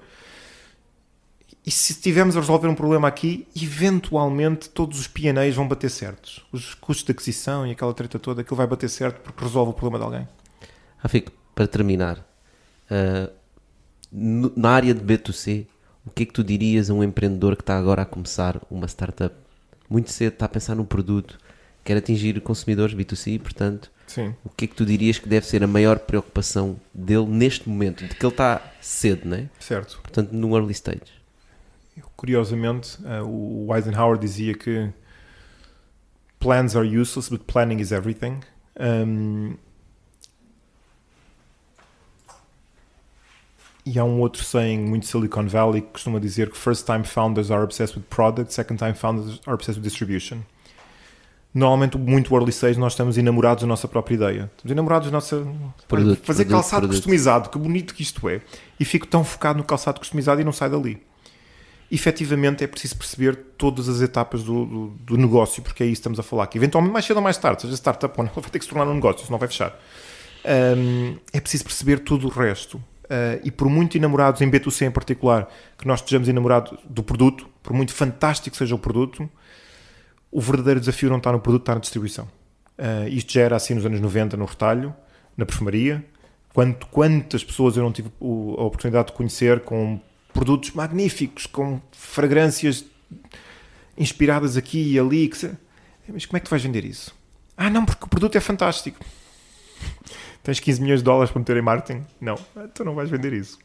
[SPEAKER 2] E se tivermos a resolver um problema aqui, eventualmente todos os PNAs vão bater certos. Os custos de aquisição e aquela treta toda, aquilo vai bater certo porque resolve o problema de alguém.
[SPEAKER 3] Rafico, para terminar, uh, na área de B2C, o que é que tu dirias a um empreendedor que está agora a começar uma startup? Muito cedo está a pensar num produto, quer atingir consumidores B2C, portanto,
[SPEAKER 2] Sim.
[SPEAKER 3] o que é que tu dirias que deve ser a maior preocupação dele neste momento? De que ele está cedo, não é?
[SPEAKER 2] Certo.
[SPEAKER 3] Portanto, no early stage.
[SPEAKER 2] Curiosamente, uh, o Eisenhower dizia que plans are useless, but planning is everything. Um, E há um outro saying muito Silicon Valley que costuma dizer que first time founders are obsessed with product, second time founders are obsessed with distribution. Normalmente, muito early stage, nós estamos enamorados da nossa própria ideia. Estamos enamorados da nossa.
[SPEAKER 3] Produto,
[SPEAKER 2] fazer
[SPEAKER 3] produto,
[SPEAKER 2] calçado
[SPEAKER 3] produto.
[SPEAKER 2] customizado, que bonito que isto é. E fico tão focado no calçado customizado e não sai dali. Efetivamente, é preciso perceber todas as etapas do, do, do negócio, porque é isso que estamos a falar. Que eventualmente, mais cedo ou mais tarde, seja startup ou não, vai ter que se tornar um negócio, senão vai fechar. Um, é preciso perceber tudo o resto. Uh, e por muito enamorados em B2C em particular, que nós estejamos enamorados do produto, por muito fantástico seja o produto, o verdadeiro desafio não está no produto, está na distribuição. Uh, isto já era assim nos anos 90 no retalho, na perfumaria. Quanto, quantas pessoas eu não tive a oportunidade de conhecer com produtos magníficos, com fragrâncias inspiradas aqui e ali. Que. Mas como é que tu vais vender isso? Ah, não, porque o produto é fantástico. Tens 15 milhões de dólares para meter em marketing? Não, tu não vais vender isso.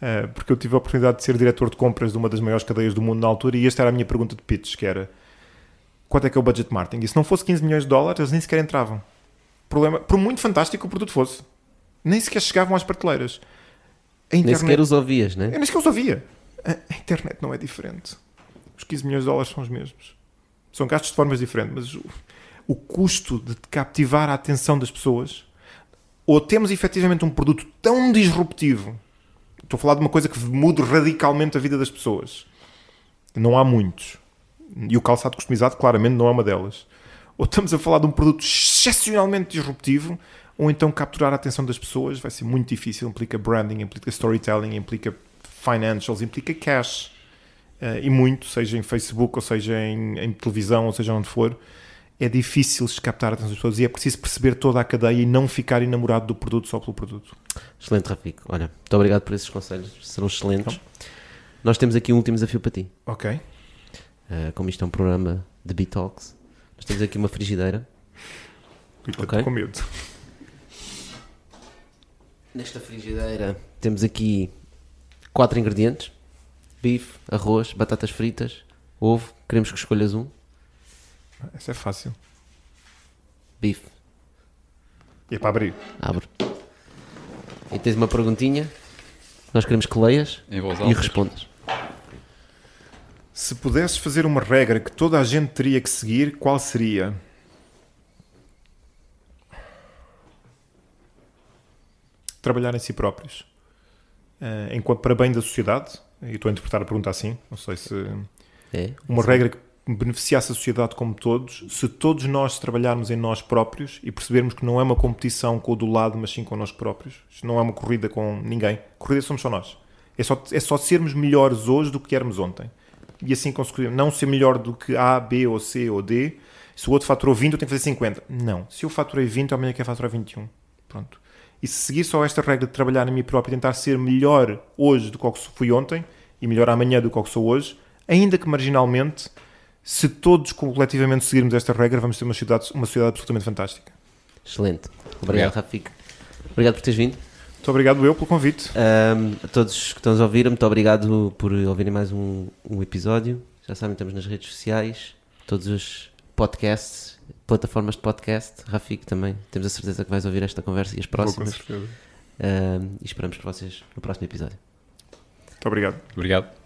[SPEAKER 2] Uh, porque eu tive a oportunidade de ser diretor de compras de uma das maiores cadeias do mundo na altura e esta era a minha pergunta de pitch, que era quanto é que é o budget marketing? E se não fosse 15 milhões de dólares, eles nem sequer entravam. Problema, por muito fantástico o produto fosse, nem sequer chegavam às prateleiras.
[SPEAKER 3] Internet, nem sequer os ouvias, né?
[SPEAKER 2] Eu nem sequer os ouvia. A, a internet não é diferente. Os 15 milhões de dólares são os mesmos. São gastos de formas diferentes, mas o, o custo de captivar a atenção das pessoas ou temos efetivamente um produto tão disruptivo, estou a falar de uma coisa que mude radicalmente a vida das pessoas. Não há muitos. E o calçado customizado, claramente, não é uma delas. Ou estamos a falar de um produto excepcionalmente disruptivo, ou então capturar a atenção das pessoas vai ser muito difícil. Implica branding, implica storytelling, implica financials, implica cash. Uh, e muito, seja em Facebook, ou seja em, em televisão, ou seja onde for é difícil captar a atenção das pessoas e é preciso perceber toda a cadeia e não ficar enamorado do produto só pelo produto.
[SPEAKER 3] Excelente, Rafico. Olha, muito obrigado por esses conselhos, serão excelentes. Então. Nós temos aqui um último desafio para ti.
[SPEAKER 2] Ok.
[SPEAKER 3] Uh, como isto é um programa de B-Talks, nós temos aqui uma frigideira.
[SPEAKER 2] Estou okay. com medo.
[SPEAKER 3] Nesta frigideira temos aqui quatro ingredientes: bife, arroz, batatas fritas, ovo. Queremos que escolhas um.
[SPEAKER 2] Essa é fácil.
[SPEAKER 3] Bife.
[SPEAKER 2] E é para abrir.
[SPEAKER 3] Abre. E tens uma perguntinha. Nós queremos que leias e respondas.
[SPEAKER 2] Se pudesses fazer uma regra que toda a gente teria que seguir, qual seria? Trabalhar em si próprios. Uh, enquanto, para bem da sociedade, e estou a interpretar a pergunta assim, não sei se.
[SPEAKER 3] É,
[SPEAKER 2] uma regra que beneficiasse a sociedade como todos, se todos nós trabalharmos em nós próprios e percebermos que não é uma competição com o do lado, mas sim connosco próprios. Isto não é uma corrida com ninguém. Corrida somos só nós. É só, é só sermos melhores hoje do que éramos ontem. E assim conseguimos não ser melhor do que A, B ou C ou D. Se o outro faturou 20, eu tenho que fazer 50. Não. Se eu faturei 20, amanhã quer faturar 21. Pronto. E se seguir só esta regra de trabalhar em mim próprio e tentar ser melhor hoje do que fui ontem e melhor amanhã do que sou hoje, ainda que marginalmente, se todos coletivamente seguirmos esta regra, vamos ter uma sociedade, uma sociedade absolutamente fantástica.
[SPEAKER 3] Excelente. Obrigado, obrigado. Rafico. Obrigado por teres vindo.
[SPEAKER 2] Muito obrigado eu pelo convite.
[SPEAKER 3] Um, a todos que estão a ouvir, muito obrigado por ouvirem mais um, um, episódio. Já sabem, estamos nas redes sociais. todos os podcasts, plataformas de podcast. Rafik também, temos a certeza que vais ouvir esta conversa e as próximas.
[SPEAKER 2] Vou, com certeza.
[SPEAKER 3] Uh, e esperamos por vocês no próximo episódio.
[SPEAKER 2] Muito obrigado.
[SPEAKER 1] Obrigado.